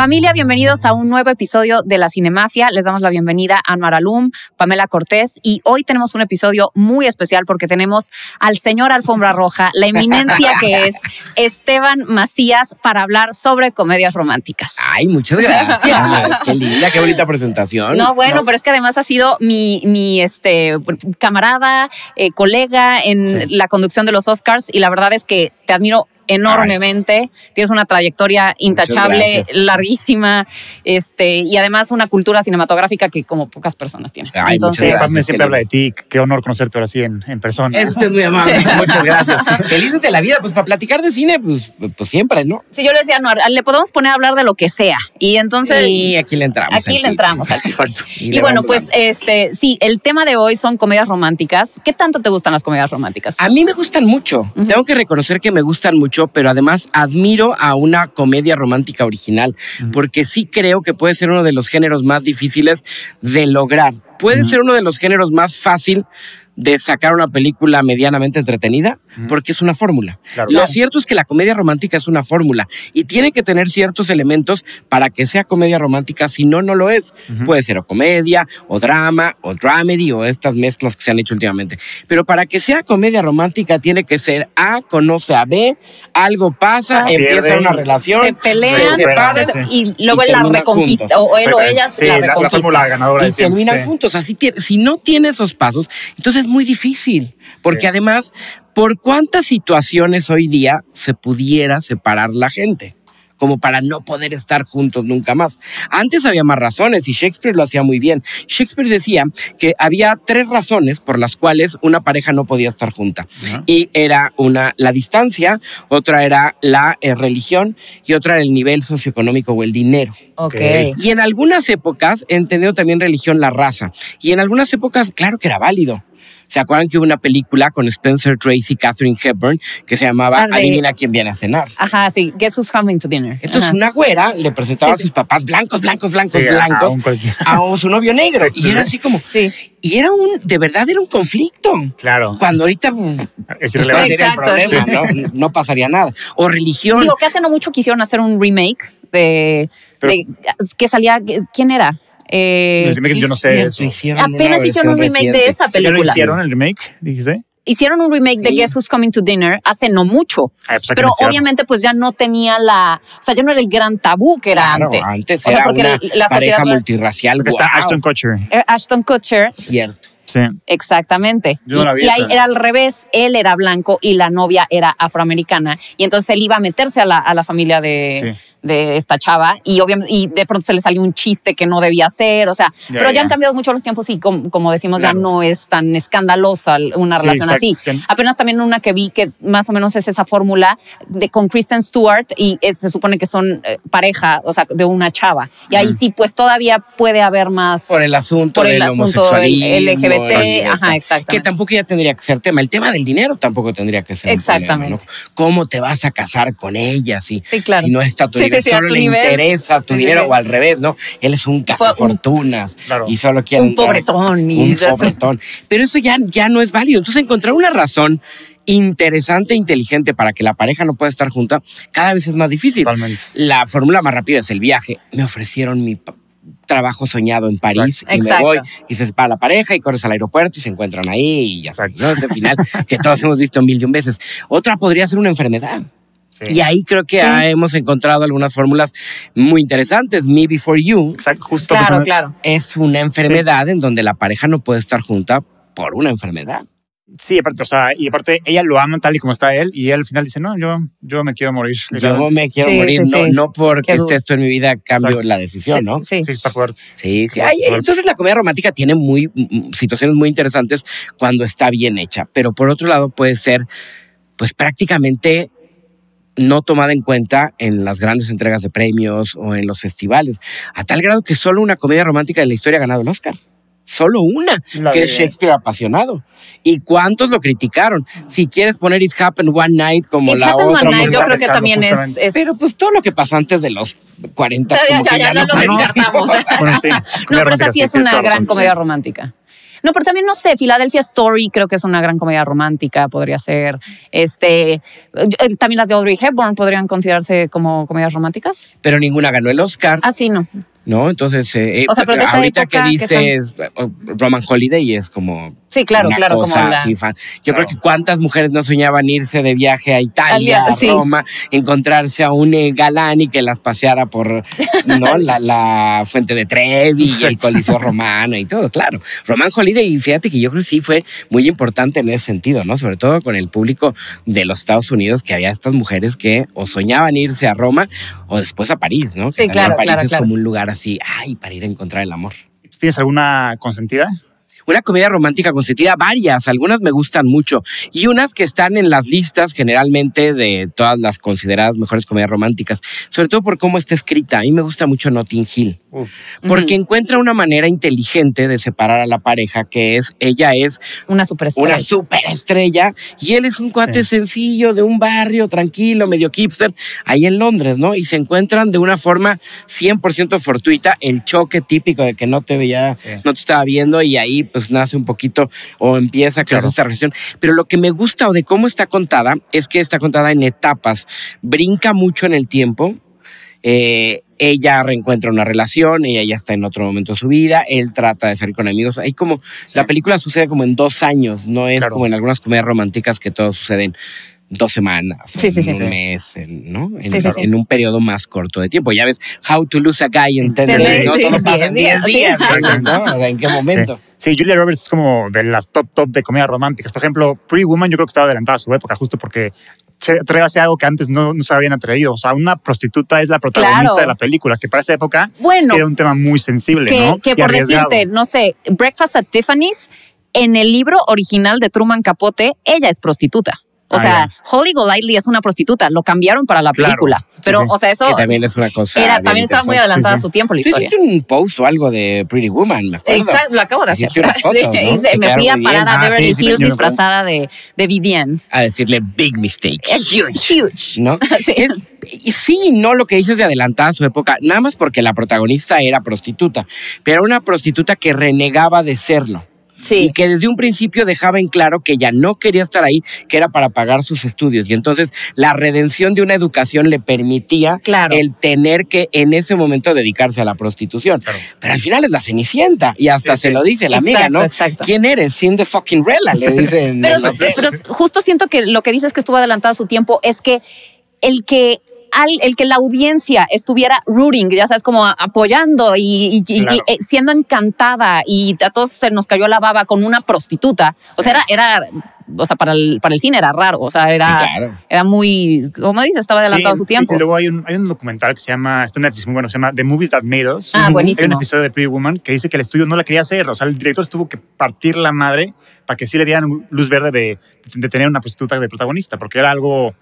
Familia, bienvenidos a un nuevo episodio de La Cinemafia. Les damos la bienvenida a Anwar Alum, Pamela Cortés y hoy tenemos un episodio muy especial porque tenemos al señor Alfombra Roja, la eminencia que es Esteban Macías para hablar sobre comedias románticas. Ay, muchas gracias. qué linda, qué bonita presentación. No, bueno, pero es que además ha sido mi, mi este, camarada, eh, colega en Sí. la conducción de los Oscars y la verdad es que te admiro enormemente. Tienes una trayectoria intachable, larguísima, este, y además una cultura cinematográfica que como pocas personas tienen. Ay, muchas Entonces, gracias. Siempre habla de ti. Qué honor conocerte ahora sí en, en persona. Es usted muy amable. Muchas gracias. Felices de la vida, pues para platicar de cine, pues, pues siempre, ¿no? si yo le decía, no, le podemos poner a hablar de lo que sea. Y entonces, y aquí le entramos. aquí le entramos al. Exacto. Y, bueno, pues este, sí, el tema de hoy son comedias románticas. ¿Qué tanto te gustan las comedias románticas? A mí me gustan mucho. Tengo que reconocer que me gustan mucho, pero además admiro a una comedia romántica original, porque sí creo que puede ser uno de los géneros más difíciles de lograr. Puede ser uno de los géneros más fácil de sacar una película medianamente entretenida, Porque es una fórmula. Claro. Lo cierto es que la comedia romántica es una fórmula y tiene que tener ciertos elementos para que sea comedia romántica, si no, no lo es. Puede ser o comedia, o drama, o dramedy, o estas mezclas que se han hecho últimamente. Pero para que sea comedia romántica tiene que ser A conoce a B, algo pasa, Ah. empieza una relación, se pelean se separan sí. y luego y la reconquista, juntos. o él o ella Sí, la la, la reconquista. fórmula ganadora de y siempre, terminan sí. juntos. Así si no tiene esos pasos, entonces es muy difícil. Porque Sí. además, ¿por cuántas situaciones hoy día se pudiera separar la gente? Como para no poder estar juntos nunca más. Antes había más razones y Shakespeare lo hacía muy bien. Shakespeare decía que había tres razones por las cuales una pareja no podía estar junta. Ajá. Y era una la distancia, otra era la eh, religión y otra era el nivel socioeconómico o el dinero. Ok. Y en algunas épocas, entendió también religión la raza. Y en algunas épocas, claro que era válido. ¿Se acuerdan que hubo una película con Spencer Tracy y Catherine Hepburn que se llamaba Ah, Adivina quién viene a cenar? Ajá, sí. Guess who's coming to dinner. Entonces Ajá. una güera le presentaba Sí, a sus papás blancos, blancos, blancos, Sí, blancos a un cualquiera. a su novio negro. Sí, sí, y era sí. así como... Sí. Y era un... De verdad era un conflicto. Claro. Cuando ahorita... Es Pues sería el Exacto, problema, ¿no? No pasaría nada. O religión. Digo que hace no mucho quisieron hacer un remake de, Pero- de- que salía. ¿Quién era? Eh, yo no sé eso. hicieron apenas hicieron un remake de esa ¿Ya no película. hicieron el remake? Dijiste. Hicieron un remake de. Guess Who's Coming to Dinner hace no mucho. Ah, pues, ¿a qué Pero obviamente pues ya no tenía la, o sea, ya no era el gran tabú que era Claro, antes. antes O sea, era una la pareja sociedad- multirracial. Porque está. Ashton Kutcher. Eh, Ashton Kutcher, Cierto. Sí. exactamente. Yo no y la vi y ahí esa. era al revés, él era blanco y la novia era afroamericana. Y entonces él iba a meterse a la, a la familia de, Sí. De esta chava y obviamente y de pronto se le salió un chiste que no debía hacer, o sea, pero ya, han cambiado mucho los tiempos y como, como decimos Claro. ya no es tan escandalosa una Sí, relación exacto, así. sí. Apenas también una que vi que más o menos es esa fórmula de con Kristen Stewart y es- se supone que son eh, pareja, o sea, de una chava. Y ahí sí, pues todavía puede haber más Por el asunto por el del asunto. LGBT, exacto. ajá, exactamente. Que tampoco ya tendría que ser tema. El tema del dinero tampoco tendría que ser un Exactamente. problema, ¿no? ¿Cómo te vas a casar con ella si, Sí, claro. si no está tu Sí? Sí, solo le nivel. interesa tu dinero o al revés, ¿no? Él es un cazafortunas Claro. y solo quiere un pobretón y un pobretón. Pero eso ya, ya no es válido. Entonces, encontrar una razón interesante e inteligente para que la pareja no pueda estar junta cada vez es más difícil. Totalmente. La fórmula más rápida es el viaje. Me ofrecieron mi trabajo soñado en París y Exacto. me voy y se separa la pareja y corres al aeropuerto y se encuentran ahí y ya Exacto. ¿no? Es el final que todos hemos visto mil y un veces. Otra podría ser una enfermedad. Sí. Y ahí creo que Sí. ah, hemos encontrado algunas fórmulas muy interesantes. Me Before You Exacto, justo. Claro, personas- claro. es una enfermedad en donde la pareja no puede estar junta por una enfermedad. Sí, aparte, o sea, y aparte ella lo ama tal y como está él y él al final dice, no, yo, yo me quiero morir. Yo me quiero Sí, morir, sí, no, sí. no porque Qué esté esto en mi vida, cambio Exacto. la decisión, ¿no? Sí. Sí, está fuerte. Sí, sí. Muy Ay, fuerte. entonces la comedia romántica tiene muy situaciones muy interesantes cuando está bien hecha, pero por otro lado puede ser, pues prácticamente no tomada en cuenta en las grandes entregas de premios o en los festivales, a tal grado que solo una comedia romántica de la historia ha ganado el Oscar. Solo una, La que de- es Shakespeare apasionado. ¿Y cuántos lo criticaron? Si quieres poner It Happened One Night como It la Happened otra. One Night, yo creo que también es, es- Pero pues todo lo que pasó antes de los 40 Ya, como ya, que ya, ya no no lo descartamos. Bueno, sí. No, pero esa sí es una gran razón, comedia sí. romántica. No, pero también no sé, Philadelphia Story creo que es una gran comedia romántica, podría ser. Este, eh, también las de Audrey Hepburn podrían considerarse como comedias románticas. Pero ninguna ganó el Oscar. Ah, sí, no. ¿No? Entonces, eh, O sea, pero de esa ahorita que ¿qué dices oh, Roman Holiday es como Sí, claro, una claro, como cosa así fan. Yo Claro. creo que cuántas mujeres no soñaban irse de viaje a Italia, Italia, a sí. Roma, encontrarse a un eh, galán y que las paseara por ¿no? la, la fuente de Trevi y el Coliseo Romano y todo, claro. Roman Holiday, fíjate que yo creo que sí fue muy importante en ese sentido, ¿no? Sobre todo con el público de los Estados Unidos, que había estas mujeres que o soñaban irse a Roma o después a París, ¿no? Que Sí, claro, París claro, es claro. como un lugar así, ay, para ir a encontrar el amor. ¿Tú ¿Tienes alguna consentida? Una comedia romántica consentida, varias, algunas me gustan mucho y unas que están en las listas generalmente de todas las consideradas mejores comedias románticas, sobre todo por cómo está escrita. A mí me gusta mucho Notting Hill, Uf. porque encuentra una manera inteligente de separar a la pareja, que es, ella es Una superestrella. una superestrella y él es un cuate Sí. sencillo de un barrio tranquilo, medio hipster, ahí en Londres, ¿no? Y se encuentran de una forma 100% fortuita, el choque típico de que no te veía, Sí. no te estaba viendo y ahí pues nace un poquito o empieza a crecer Claro. esta relación. Pero lo que me gusta o de cómo está contada es que está contada en etapas, brinca mucho en el tiempo. Eh, ella reencuentra una relación, ella ya está en otro momento de su vida, él trata de salir con amigos. Ahí como Sí. la película sucede como en dos años, no es Claro. como en algunas comedias románticas que todo sucede en dos semanas, Sí, sí, en sí, un sí. mes, en, ¿no? En, Sí, sí, sí. en un periodo más corto de tiempo. Ya ves, How to Lose a Guy en 10 Ten days, days, ¿no? Solo pasa 10 en 10 días, días, sí. ¿no? O sea, ¿en qué momento? Sí, Julia Roberts es como de las top top de comedias románticas. Por ejemplo, Pretty Woman yo creo que estaba adelantada a su época justo porque se atreve a hacer algo que antes no, no se habían atrevido. O sea, una prostituta es la protagonista Claro. de la película, que para esa época Bueno, sí era un tema muy sensible, que, ¿no? que Y por arriesgado. decirte, no sé, Breakfast at Tiffany's, en el libro original de Truman Capote, ella es prostituta. O Ah, sea, ya. Holly Golightly es una prostituta, lo cambiaron para la Claro. película. Sí, Pero, sí. o sea, eso Que también es una cosa. era, también estaba muy adelantada Sí, sí. a su tiempo la Tú historia. hiciste un post o algo de Pretty Woman, me acuerdo. Exacto, lo acabo de hacer. Unas fotos, ¿no? hice- me fui a parar a Ah, Beverly Hills disfrazada de, de Vivienne. A decirle big mistake. Huge. Huge. ¿no? Sí. Es- sí, no lo que dices de adelantada a su época, nada más porque la protagonista era prostituta, pero era una prostituta que renegaba de serlo. Sí. Y que desde un principio dejaba en claro que ella no quería estar ahí, que era para pagar sus estudios. Y entonces la redención de una educación le permitía Claro. el tener que en ese momento dedicarse a la prostitución. Claro. Pero al final es la cenicienta y hasta Sí, se sí. lo dice la amiga, ¿no? exacto. ¿Quién eres? Sin the fucking Rella, le dicen. Pero, justo siento que lo que dices que estuvo adelantado a su tiempo es que el que al- el que la audiencia estuviera rooting, ya sabes, como apoyando y, y- y- Claro. y, eh, siendo encantada y a todos se nos cayó la baba con una prostituta. O sea, era, era o sea, para el, para el cine era raro, o sea, era, Sí, claro. era muy, como dices, estaba adelantado Sí, su tiempo. Y luego hay un, hay un documental que se llama, está en Netflix muy bueno, que se llama The Movies That Made Us. Ah, Hay buenísimo. un episodio de Pretty Woman que dice que el estudio no la quería hacer. O sea, el director tuvo que partir la madre para que sí le dieran luz verde de, de tener una prostituta de protagonista, porque era algo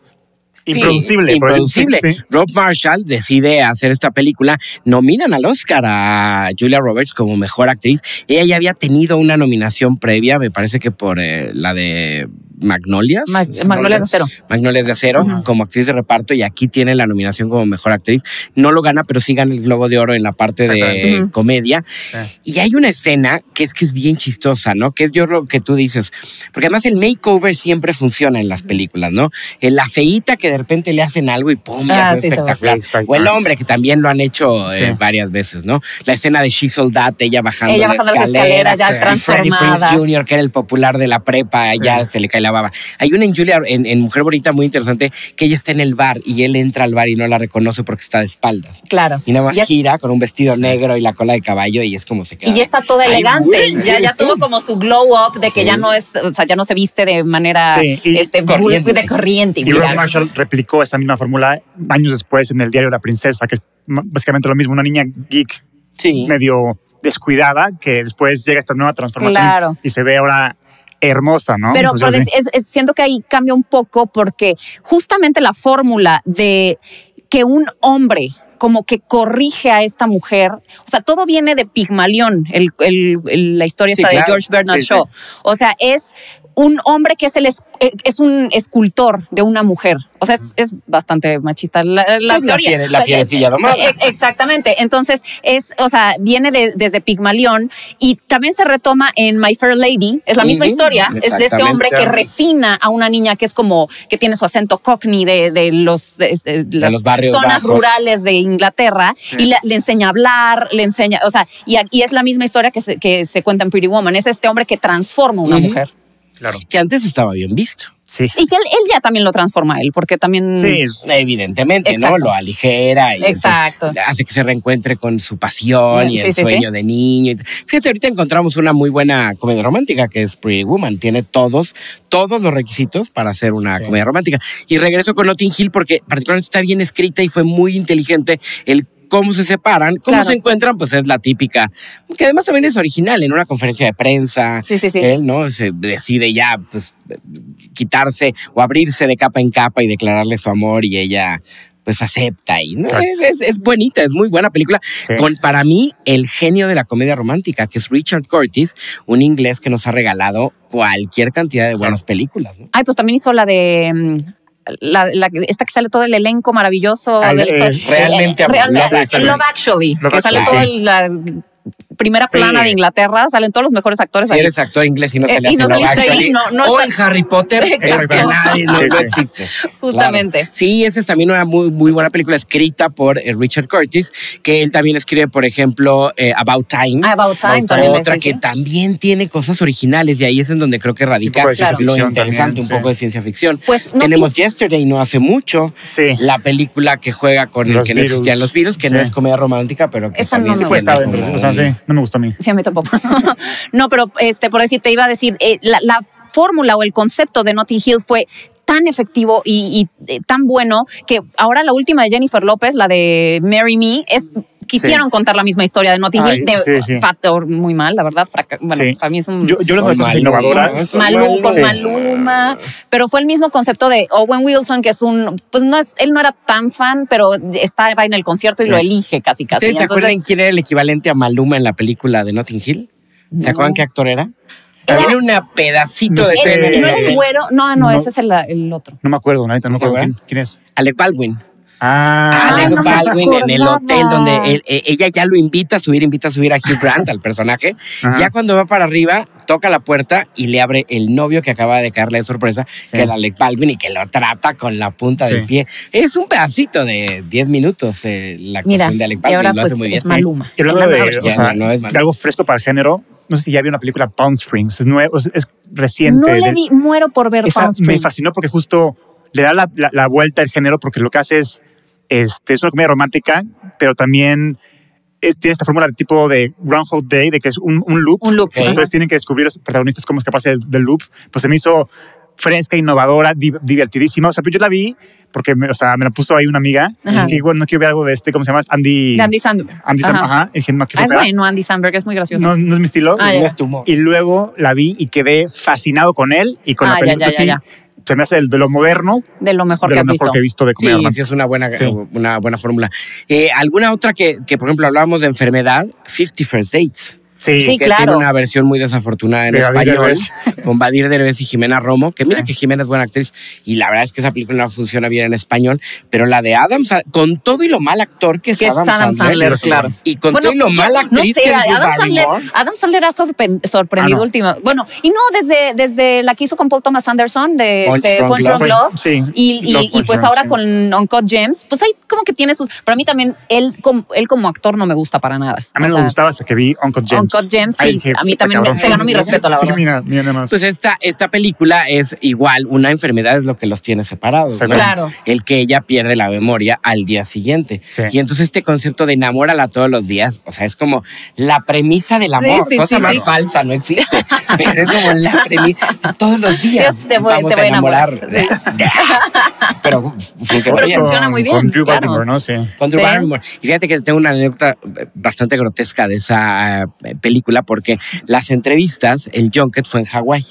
improducible. Sí, improducible. sí. Rob Marshall decide hacer esta película. Nominan al Oscar a Julia Roberts como mejor actriz. Ella ya había tenido una nominación previa, me parece que por eh, la de Magnolias. Mag- Magnolias de Acero. Magnolias de Acero, como actriz de reparto, y aquí tiene la nominación como mejor actriz. No lo gana, pero sí gana el Globo de Oro en la parte de comedia. Sí. Y hay una escena que es que es bien chistosa, ¿no? Que es yo lo que tú dices. Porque además el makeover siempre funciona en las películas, ¿no? La feíta que de repente le hacen algo y ¡pum! Ah, sí, espectacular. Sí, o el hombre, que también lo han hecho eh, varias veces, ¿no? La escena de She Sold That, ella bajando, Ella la bajando las escalera, escaleras, ya sí. y Freddie Prince. Jr., que era el popular de la prepa, Sí. ya se le cae la baba. Hay una en Julia, en, en Mujer Bonita muy interesante, que ella está en el bar y él entra al bar y no la reconoce porque está de espaldas. Claro. Y nada más Ya- gira con un vestido negro y la cola de caballo y es como se queda. Y ya está toda Ay, elegante. ya, ya tuvo como su glow up de que Sí. ya no es, o sea, ya no se viste de manera Sí, este, corriente. de corriente. Y Rob. Marshall replicó esa misma fórmula años después en el diario La Princesa, que es básicamente lo mismo, una niña geek Sí. medio descuidada que después llega esta nueva transformación Claro. y se ve ahora hermosa, ¿no? Pero, Pues es- es- siento que ahí cambia un poco porque justamente la fórmula de que un hombre como que corrige a esta mujer, o sea, todo viene de Pigmalión, el, el- el- la historia Sí, esta de. George Bernard Sí, Shaw. O sea, es un hombre que es, el es, eh, es un escultor de una mujer. O sea, es, es bastante machista la, la, la teoría. la fierecilla domada. Eh, Exactamente. Entonces, es, o sea, viene de- desde Pigmalión y también se retoma en My Fair Lady. Es la misma historia. Es de este hombre que refina a una niña que es como, que tiene su acento cockney de, de los, de, las los barrios zonas bajos. rurales de Inglaterra y le, le enseña a hablar, le enseña, o sea, y, y es la misma historia que se, que se cuenta en Pretty Woman. Es este hombre que transforma a una mujer. Claro. Que antes estaba bien visto. Sí. Y que él, él ya también lo transforma él, porque también... Sí. Evidentemente, Exacto. ¿no? Lo aligera y Exacto. hace que se reencuentre con su pasión y el sí, sueño de niño. Fíjate, ahorita encontramos una muy buena comedia romántica que es Pretty Woman. Tiene todos, todos los requisitos para hacer una Sí. comedia romántica. Y regreso con Notting Hill porque particularmente está bien escrita y fue muy inteligente el cómo se separan, cómo Claro. se encuentran, pues es la típica, que además también es original en una conferencia de prensa. Sí, sí, sí. Él, ¿no? Se decide ya, pues, quitarse o abrirse de capa en capa y declararle su amor y ella, pues, acepta. Y, es, es- es bonita, es muy buena película. Sí. Con, para mí, el genio de la comedia romántica, que es Richard Curtis, un inglés que nos ha regalado cualquier cantidad de buenas películas. ¿no? Ay, pues también hizo la de. La, la- esta que sale todo el elenco maravilloso. Ah, del- eh, realmente eh, real- Love Love Actually. Actually. Love que sale Actually. todo el- la primera Sí. plana de Inglaterra, salen todos los mejores actores Si ahí. eres actor inglés y no Eh, salías y no Love ahí, no- no o está- en Harry Potter, es que nadie no, Sí, no sí. existe. Justamente. Claro. Sí, esa es también una muy, muy buena película escrita por eh, Richard Curtis, que él también escribe, por ejemplo, eh, About Time. Ah, About Time About también. otra que también tiene cosas originales y ahí es en donde creo que radica ciencia lo interesante, también, un sí. poco de ciencia ficción. Pues no Tenemos Yesterday no hace mucho, Sí. la película que juega con el que no existían los virus, que no es comedia romántica, pero que Esa también no se me gusta. tiene dentro. O sea, sí. No me gustó a mí. Sí, a mí tampoco. no, pero este, por decir, te iba a decir, eh, la, la fórmula o el concepto de Notting Hill fue tan efectivo y, y, eh, tan bueno que ahora la última de Jennifer López, la de Marry Me, es quisieron contar la misma historia de Notting Ay, Hill. De, sí, sí. Pato, muy mal, la verdad. fraca- bueno, Sí. para mí es un Yo, yo lo cosas Maluma, innovadoras. Maluma. Maluma, pero fue el mismo concepto de Owen Wilson, que es un, pues no es, él no era tan fan, pero estaba en el concierto y Sí. lo elige casi casi. ¿Ustedes se acuerdan quién era el equivalente a Maluma en la película de Notting Hill? ¿Se acuerdan qué actor era? Era- Era una pedacito No de sé. ¿No era güero? No, no, No. ese es el, el otro. No me acuerdo, ahorita no me ¿No te acuerdo quién, quién es. Alec Baldwin. Ah, Alec no me Baldwin en el hotel donde él- eh, ella ya lo invita a subir, invita a subir a Hugh Grant, al personaje. Ajá. Ya cuando va para arriba, toca la puerta y le abre el novio que acaba de caerle de sorpresa, que era Alec Baldwin y que lo trata con la punta Sí. del pie. Es un pedacito de 10 minutos eh, la actuación Mira, de Alec y Baldwin. ahora lo pues hace muy bien. es Maluma. Y hablando La de, nueva o versión. sea, no es malo. de algo fresco para el género, no sé si ya vi una película Palm Springs, es, nuevo, es, es reciente. No le de- vi, muero por ver esa Palm me Springs. fascinó porque justo le da la, la- la vuelta al género porque lo que hace es, este, es una comedia romántica, pero también es- tiene esta fórmula de tipo de Groundhog Day, de que es un, un loop. Un loop. Ok. Entonces tienen que descubrir los protagonistas cómo escaparse del, del loop. Pues se me hizo fresca, innovadora, di- divertidísima. O sea, pero yo la vi porque me, o sea, me la puso ahí una amiga. Ajá. Y que igual no quiero ver algo de este, ¿cómo se llama? Andy. De Andy Samberg. Andy Sam- Ajá. ajá. Y dije, no, ¿qué Ah, es bueno, Andy Samberg, es muy gracioso. no, no es mi estilo. Ah, No ya. es tu humor. Y luego la vi y quedé fascinado con él y con Ah, la ya, película. ya, ya, sí, Se me hace el, de lo moderno, de lo mejor de que lo has mejor visto. que he visto de comedia Sí, sí, es una buena, Sí. una buena fórmula. Eh, ¿Alguna otra que, que, por ejemplo, hablábamos de enfermedad? 50 First Dates. Sí, Sí, que claro. tiene una versión muy desafortunada en De español Derbez. con Badir Derbez y Jimena Romo, que mira Sí. que Jimena es buena actriz y la verdad es que esa película no funciona bien en español, pero la de Adam, con todo y lo mal actor que es, Que es Adam Sandler, sí, claro. y con Bueno, todo y lo mal no actriz sé, que es Adam Sandler. Adam Sandler ha sorpre- sorprendido Ah, no. última. Bueno, y no desde, desde la que hizo con Paul Thomas Anderson de Punch este, Punch Love. Love. Pues, sí, Y, y- Love, y pues ahora sí. con Uncut Gems, pues ahí como que tiene sus. Para mí también, él como, él como actor no me gusta para nada. A mí O no sea, me gustaba hasta que vi Uncut Gems. Uncut Gems, sí, dije, a mí "Puta, también me- cabrón". se ganó mi respeto, la Sí, verdad. mira, mira nada más. Pues esta, esta película es igual, una enfermedad es lo que los tiene separados. ¿no? Claro. El que ella pierde la memoria al día siguiente. Sí. Y entonces este concepto de enamórala todos los días, o sea, es como la premisa del amor, sí, cosa sí, más sí. falsa, no existe. Pero es como la premisa, todos los días Te voy- vamos te voy a enamorar. Pero funciona Pero funciona muy bien, Con Drew claro. Barrymore, ¿no? Sí. Con Drew Sí. Barrymore. Y fíjate que tengo una anécdota bastante grotesca de esa eh, película porque las entrevistas, el junket fue en Hawái.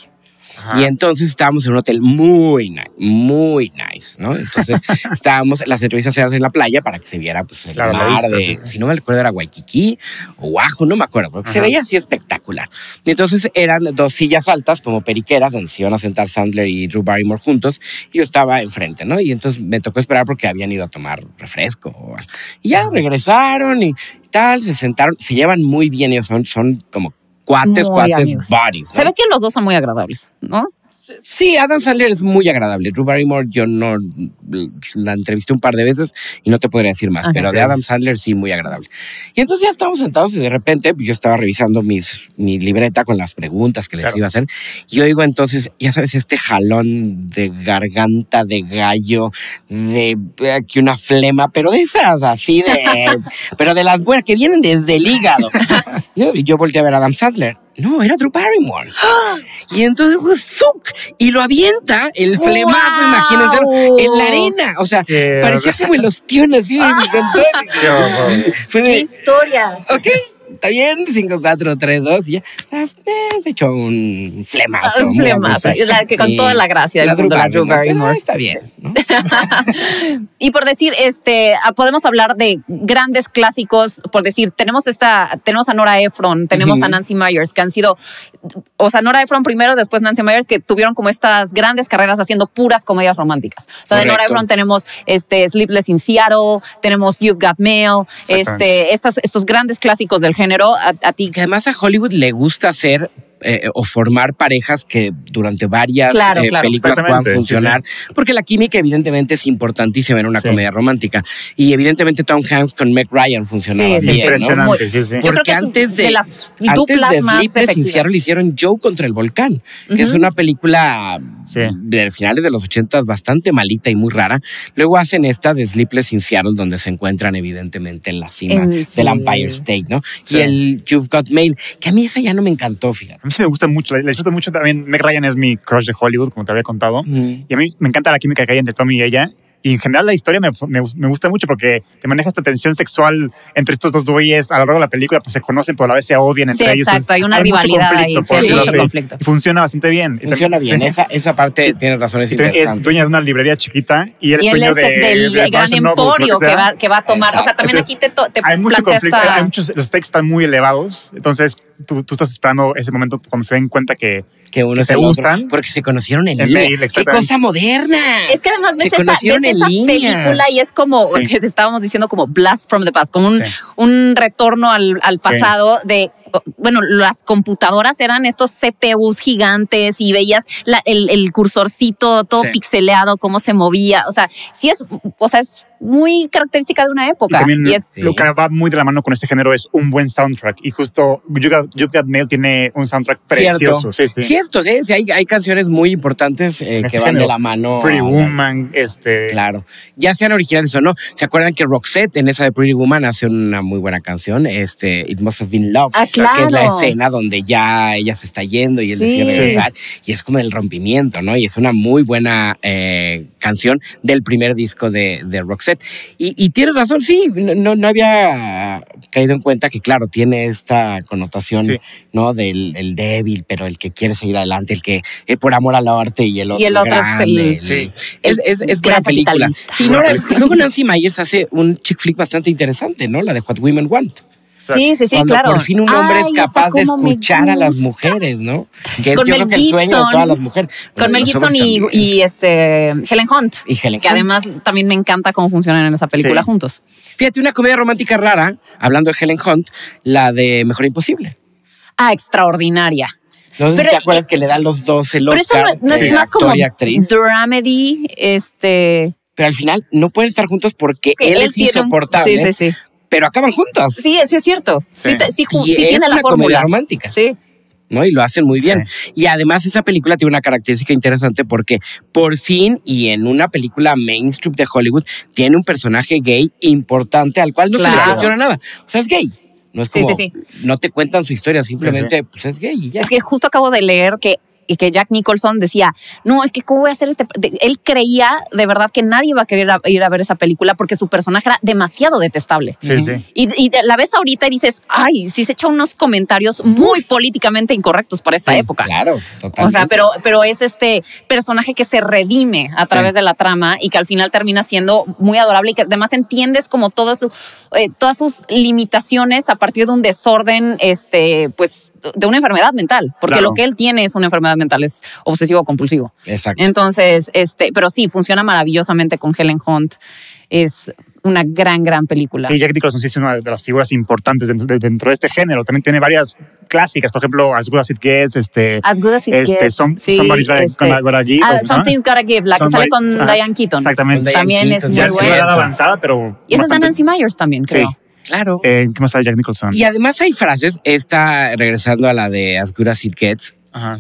Ajá. Y entonces estábamos en un hotel muy nice, muy nice, ¿no? Entonces estábamos, las entrevistas eran en la playa para que se viera pues, el Claro, la mar vista, de, sí, si no me recuerdo era Waikiki o Oahu, no me acuerdo, porque se veía así espectacular. Y entonces eran dos sillas altas como periqueras donde se iban a sentar Sandler y Drew Barrymore juntos y yo estaba enfrente, ¿no? Y entonces me tocó esperar porque habían ido a tomar refresco. Y ya regresaron y tal, se sentaron, se llevan muy bien ellos, son, son como cuates, Muy cuates, amigos. buddies. ¿no? Se ve que los dos son muy agradables, ¿no? Sí, Adam Sandler es muy agradable. Drew Barrymore, yo no la entrevisté un par de veces y no te podría decir más, Ajá. pero de Adam Sandler sí, muy agradable. Y entonces ya estábamos sentados y de repente yo estaba revisando mis, mi libreta con las preguntas que les Claro. iba a hacer y oigo entonces, ya sabes, este jalón de garganta de gallo, de eh, aquí una flema, pero de esas así de, pero de las buenas que vienen desde el hígado. Yo, yo volteé a ver a Adam Sandler. No, era Drew Barrymore. Y entonces, pues, ¡zuc! y lo avienta el flemazo, ¡Wow! imagínense, en la arena. O sea, Qué parecía como el ostión así. de Qué. Fue ¡Qué de, historia! ok, está bien, 5, 4, 3, 2, y ya. Se echó un flemazo. Un flemazo, la que con Sí. toda la gracia del mundo, la Drew Barrymore. Ah, está bien. ¿no? Y por decir, este, ah, podemos hablar de grandes clásicos, por decir, tenemos esta, tenemos a Nora Ephron, tenemos a Nancy Myers, que han sido, o sea, Nora Ephron primero, después Nancy Myers, que tuvieron como estas grandes carreras haciendo puras comedias románticas. O sea, de Nora. Ephron tenemos este Sleepless in Seattle, tenemos You've Got Mail, este, estas, estos grandes clásicos del género. A, a ti, que además a Hollywood le gusta hacer eh, o formar parejas que durante varias Claro, eh, claro. películas puedan Exactamente, sí, funcionar, porque la química evidentemente es importantísima en una Sí. comedia romántica y evidentemente Tom Hanks con Meg Ryan funcionaba Sí, sí, bien, sí. ¿no? Impresionante, sí, sí. Yo creo Porque que es antes de, de las antes duplas de más Sleepless in. Seattle hicieron Joe contra el volcán, que es una película Sí. de finales de los ochentas bastante malita y muy rara. Luego hacen esta de Sleepless in Seattle donde se encuentran evidentemente en la cima En- del sí. Empire State, ¿no? Sí. Y el You've Got Mail, que a mí esa ya no me encantó, fíjate. A mí sí me gusta mucho, la la disfruto mucho también. Meg Ryan es mi crush de Hollywood, como te había contado. Mm. Y a mí me encanta la química que hay entre Tommy y ella. Y en general la historia me, me, me gusta mucho porque te maneja esta tensión sexual entre estos dos güeyes. A lo largo de la película pues se conocen, pero a la vez se odian Sí, entre ellos. exacto, hay una mucho rivalidad conflicto, ahí, por sí, mucho así. conflicto. Y funciona bastante bien. Funciona bien, sí. esa, esa parte tiene razones es dueña de una librería chiquita y él es Y él dueño es de, del de gran emporio que que va, que va a tomar. O sea, también Entonces, aquí te, to- te hay mucho conflicto, esta- hay muchos, los stakes están muy elevados, entonces tú, tú estás esperando ese momento cuando se den cuenta que que uno que se otro, gustan. porque se conocieron en, En línea. mail, ¡Qué cosa moderna! Es que además ves Se esa, ves esa película y es como Sí. que te estábamos diciendo como Blast from the Past, como un, Sí. un retorno al, al pasado de, bueno, las computadoras eran estos CPUs gigantes y veías la- el, el cursorcito todo Sí. pixeleado, cómo se movía. O sea, sí es, o sea, es muy característica de una Y época. también Y es, Sí. lo que va muy de la mano con este género es un buen soundtrack. Y justo You Got, You Got Mail tiene un soundtrack precioso. Sí, sí. Cierto, sí, sí, hay, hay canciones muy importantes eh, que este van de la mano. Pretty Woman, este. Claro, ya sean originales o no. ¿Se acuerdan que Roxette en esa de Pretty Woman hace una muy buena canción? Este, It Must Have Been Love. Ah, Que es la escena donde ya ella se está yendo y él Sí. decide regresar. Y es como el rompimiento, ¿no? Y es una muy buena eh, canción del primer disco de, de Roxette. Y, y tienes razón, sí, no, no, no había caído en cuenta que, claro, tiene esta connotación, Sí. ¿no? Del el débil, pero el que quiere seguir adelante, el que eh, por amor al arte y el otro. Y el otro es el- grande, Sí. Es, es, es buena gran película. Sí, no, Nancy Myers hace un chick flick bastante interesante, ¿no? La de What Women Want. O sea, sí, sí, sí, Cuando claro. por fin un hombre es Ay, capaz de escuchar a las mujeres, ¿no? Que es Con yo Mel creo que el sueño de todas las mujeres. Con Mel Gibson y, este Helen Hunt. Y Helen Que Hunt. además también me encanta cómo funcionan en esa película Sí. juntos. Fíjate, una comedia romántica rara, hablando de Helen Hunt, la de Mejor Imposible. Ah, extraordinaria. No sé Pero, si te acuerdas que le dan los dos el Pero eso Oscar no, es- no es más como actriz. dramedy, este... Pero al final no pueden estar juntos porque que él, es un- insoportable, Sí, sí, sí. Pero acaban juntos. Sí, sí es cierto. Sí, Sí. te- sí, ju- y sí es tiene la una fórmula. romántica. Sí. ¿no? Y lo hacen muy bien. Y además esa película tiene una característica interesante porque por fin y en una película mainstream de Hollywood tiene un personaje gay importante al cual no se le cuestiona nada. O sea, es gay. No es Sí, como, sí, no te cuentan su historia, simplemente pues es gay y ya. Es que justo acabo de leer que y que Jack Nicholson decía, no, es que cómo voy a hacer este... de- Él creía de verdad que nadie iba a querer a- ir a ver esa película porque su personaje era demasiado detestable. Sí, sí. Y, y la ves ahorita y dices, ay, sí se echa unos comentarios muy políticamente incorrectos para esa Sí, época. Claro, O totalmente. sea, pero, pero es este personaje que se redime a Sí. través de la trama y que al final termina siendo muy adorable y que además entiendes como todo su, eh, todas sus limitaciones a partir de un desorden, este, pues, de una enfermedad mental, porque Claro. lo que él tiene es una enfermedad mental, es obsesivo compulsivo. Exacto. Entonces, este, pero sí, funciona maravillosamente con Helen Hunt. Es una gran, gran película. Sí, Jack Nicholson sí es una de las figuras importantes dentro de, dentro de este género. También tiene varias clásicas, por ejemplo, As Good As It Gets, este, As good as it este, gets. Some- Sí, Somebody's Gotta, este, Gotta- Gotta Give. ah. Something's Gotta Give, la que sale con Diane Keaton. Exactamente. Diane También es muy Ya es una buena. edad avanzada, pero. Y esa es de Nancy Myers también, creo. Sí. Claro. Eh, ¿Qué más sabe Jack Nicholson? Y además hay frases, esta regresando a la de As Good As It Gets, Ajá.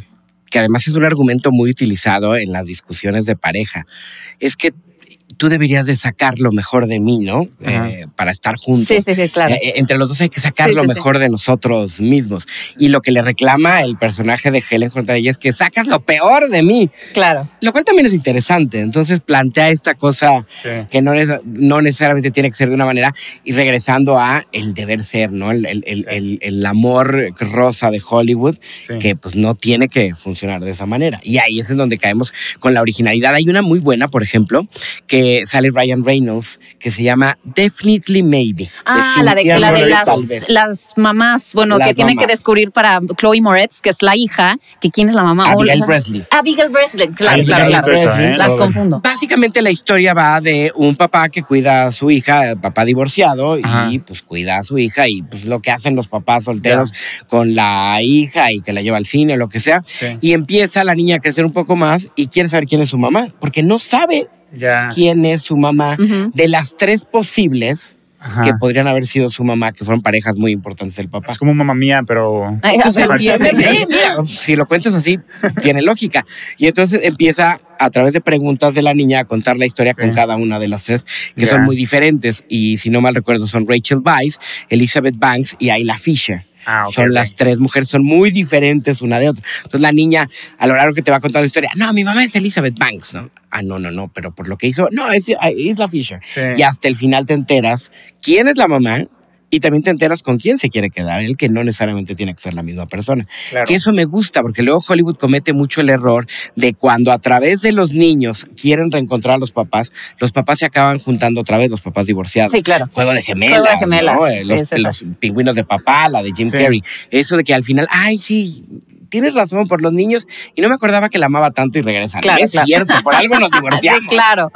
que además es un argumento muy utilizado en las discusiones de pareja, es que tú deberías de sacar lo mejor de mí, ¿no? Eh, para estar juntos. Sí, sí, sí, claro. Eh, eh, entre los dos hay que sacar Sí, lo sí, sí. mejor de nosotros mismos. Y lo que le reclama el personaje de Helen contra ella es que sacas lo peor de mí, Claro. lo cual también es interesante. Entonces plantea esta cosa Sí. que no, es- no necesariamente tiene que ser de una manera y regresando a el deber ser, ¿no? El, el- el- Sí. el- el amor rosa de Hollywood Sí. que pues no tiene que funcionar de esa manera. Y ahí es en donde caemos con la originalidad. Hay una muy buena, por ejemplo, que sale Ryan Reynolds, que se llama Definitely Maybe. Ah, la de, la de Definitivamente las, mamás, bueno, Las que tienen que descubrir para Chloe Moretz, que es la hija, que quién es la mamá. Abigail Breslin. Abigail Breslin, claro, claro, claro. ¿eh? Las confundo. Básicamente la historia va de un papá que cuida a su hija, el papá divorciado, Ajá. y pues cuida a su hija y pues lo que hacen los papás solteros con la hija y que la lleva al cine o lo que sea. Sí. Y empieza la niña a crecer un poco más y quiere saber quién es su mamá, porque no sabe Ya. quién es su mamá. De las tres posibles Ajá. que podrían haber sido su mamá, que fueron parejas muy importantes del papá. Es como mamá mía, pero. Ay, Entonces empieza, mira, si lo cuentas así, tiene lógica. Y entonces empieza a través de preguntas de la niña a contar la historia Sí. con cada una de las tres, que son muy diferentes. Y si no mal recuerdo, son Rachel Weisz, Elizabeth Banks y Ayla Fisher. Ah, son las tres mujeres, son muy diferentes una de otra. Entonces la niña, a lo largo que te va contando la historia, no, mi mamá es Elizabeth Banks, ¿no? Ah, no, no, no, pero por lo que hizo, no, es Isla Fisher. Sí. Y hasta el final te enteras quién es la mamá y también te enteras con quién se quiere quedar, el que no necesariamente tiene que ser la misma persona. Claro. Que eso me gusta, porque luego Hollywood comete mucho el error de cuando a través de los niños quieren reencontrar a los papás, los papás se acaban juntando otra vez, los papás divorciados. Sí, claro. Juego de gemelas. Juego de gemelas, ¿no? Eh, sí, Los, es esa. los pingüinos de papá, la de Jim Sí. Carrey. Eso de que al final, ay, sí, tienes razón por los niños y no me acordaba que la amaba tanto y regresan. Claro, es claro. cierto, por algo nos divorciamos. Sí, claro.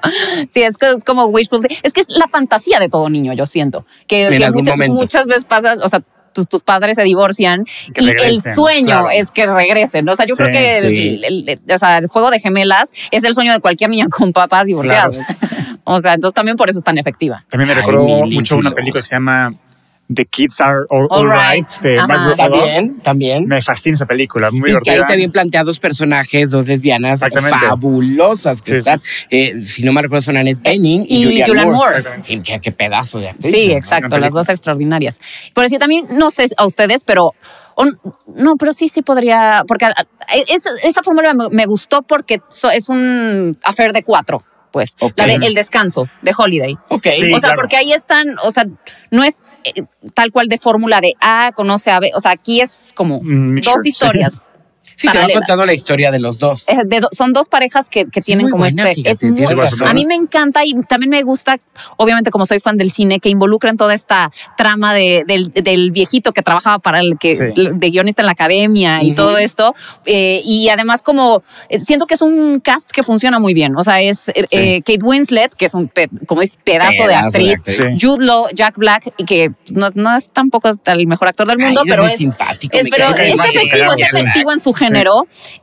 Sí, es, como wishful. Es que es la fantasía de todo niño, yo siento. Que, En que algún muchas, momento. muchas veces pasa, o sea, pues, tus padres se divorcian Que y regresen, el sueño claro. es que regresen. O sea, yo Sí, creo que el, sí. el- el- o sea, el juego de gemelas es el sueño de cualquier niña con papás divorciados. O sea, entonces también por eso es tan efectiva. También me recordó mi mucho una película que se llama The Kids Are All, All All Right. Right, de Ajá. Mark Ruffalo. También, también. Me fascina esa película, muy y que ahí también plantea dos personajes, dos lesbianas fabulosas que Sí, están. eh, si no me recuerdo, son Annette Bening y, y Julianne Julianne Moore. Moore. Exactamente. Sí, qué, qué pedazo de actriz. Sí, ¿no? exacto, las dos extraordinarias. Por eso también, no sé a ustedes, pero no, pero sí, sí podría, porque esa, esa fórmula me, me gustó porque so- es un affair de cuatro, pues, la de El Descanso, de Holiday. Ok. Sí. o sea, claro. porque ahí están, o sea, no es eh, tal cual de fórmula de A conoce a B, o sea, aquí es como Mm, dos sure, historias. Sí, te va contando la historia de los dos. Eh, de do- son dos parejas que, que tienen como buena, este. fíjate, es muy- razón. a mí me encanta y también me gusta, obviamente, como soy fan del cine, que involucran toda esta trama de- del, del viejito que trabajaba para el que Sí. de guionista en la academia y Ujú. todo esto. Eh, y además, como eh, siento que es un cast que funciona muy bien. O sea, es Sí. Kate Winslet, que es un pe- como es pedazo, de Pedazo de actriz. actriz. Sí. Jude Law, Jack Black, y que no, no es tampoco el mejor actor del mundo, Ay, pero es simpático. es, pero es efectivo en su género.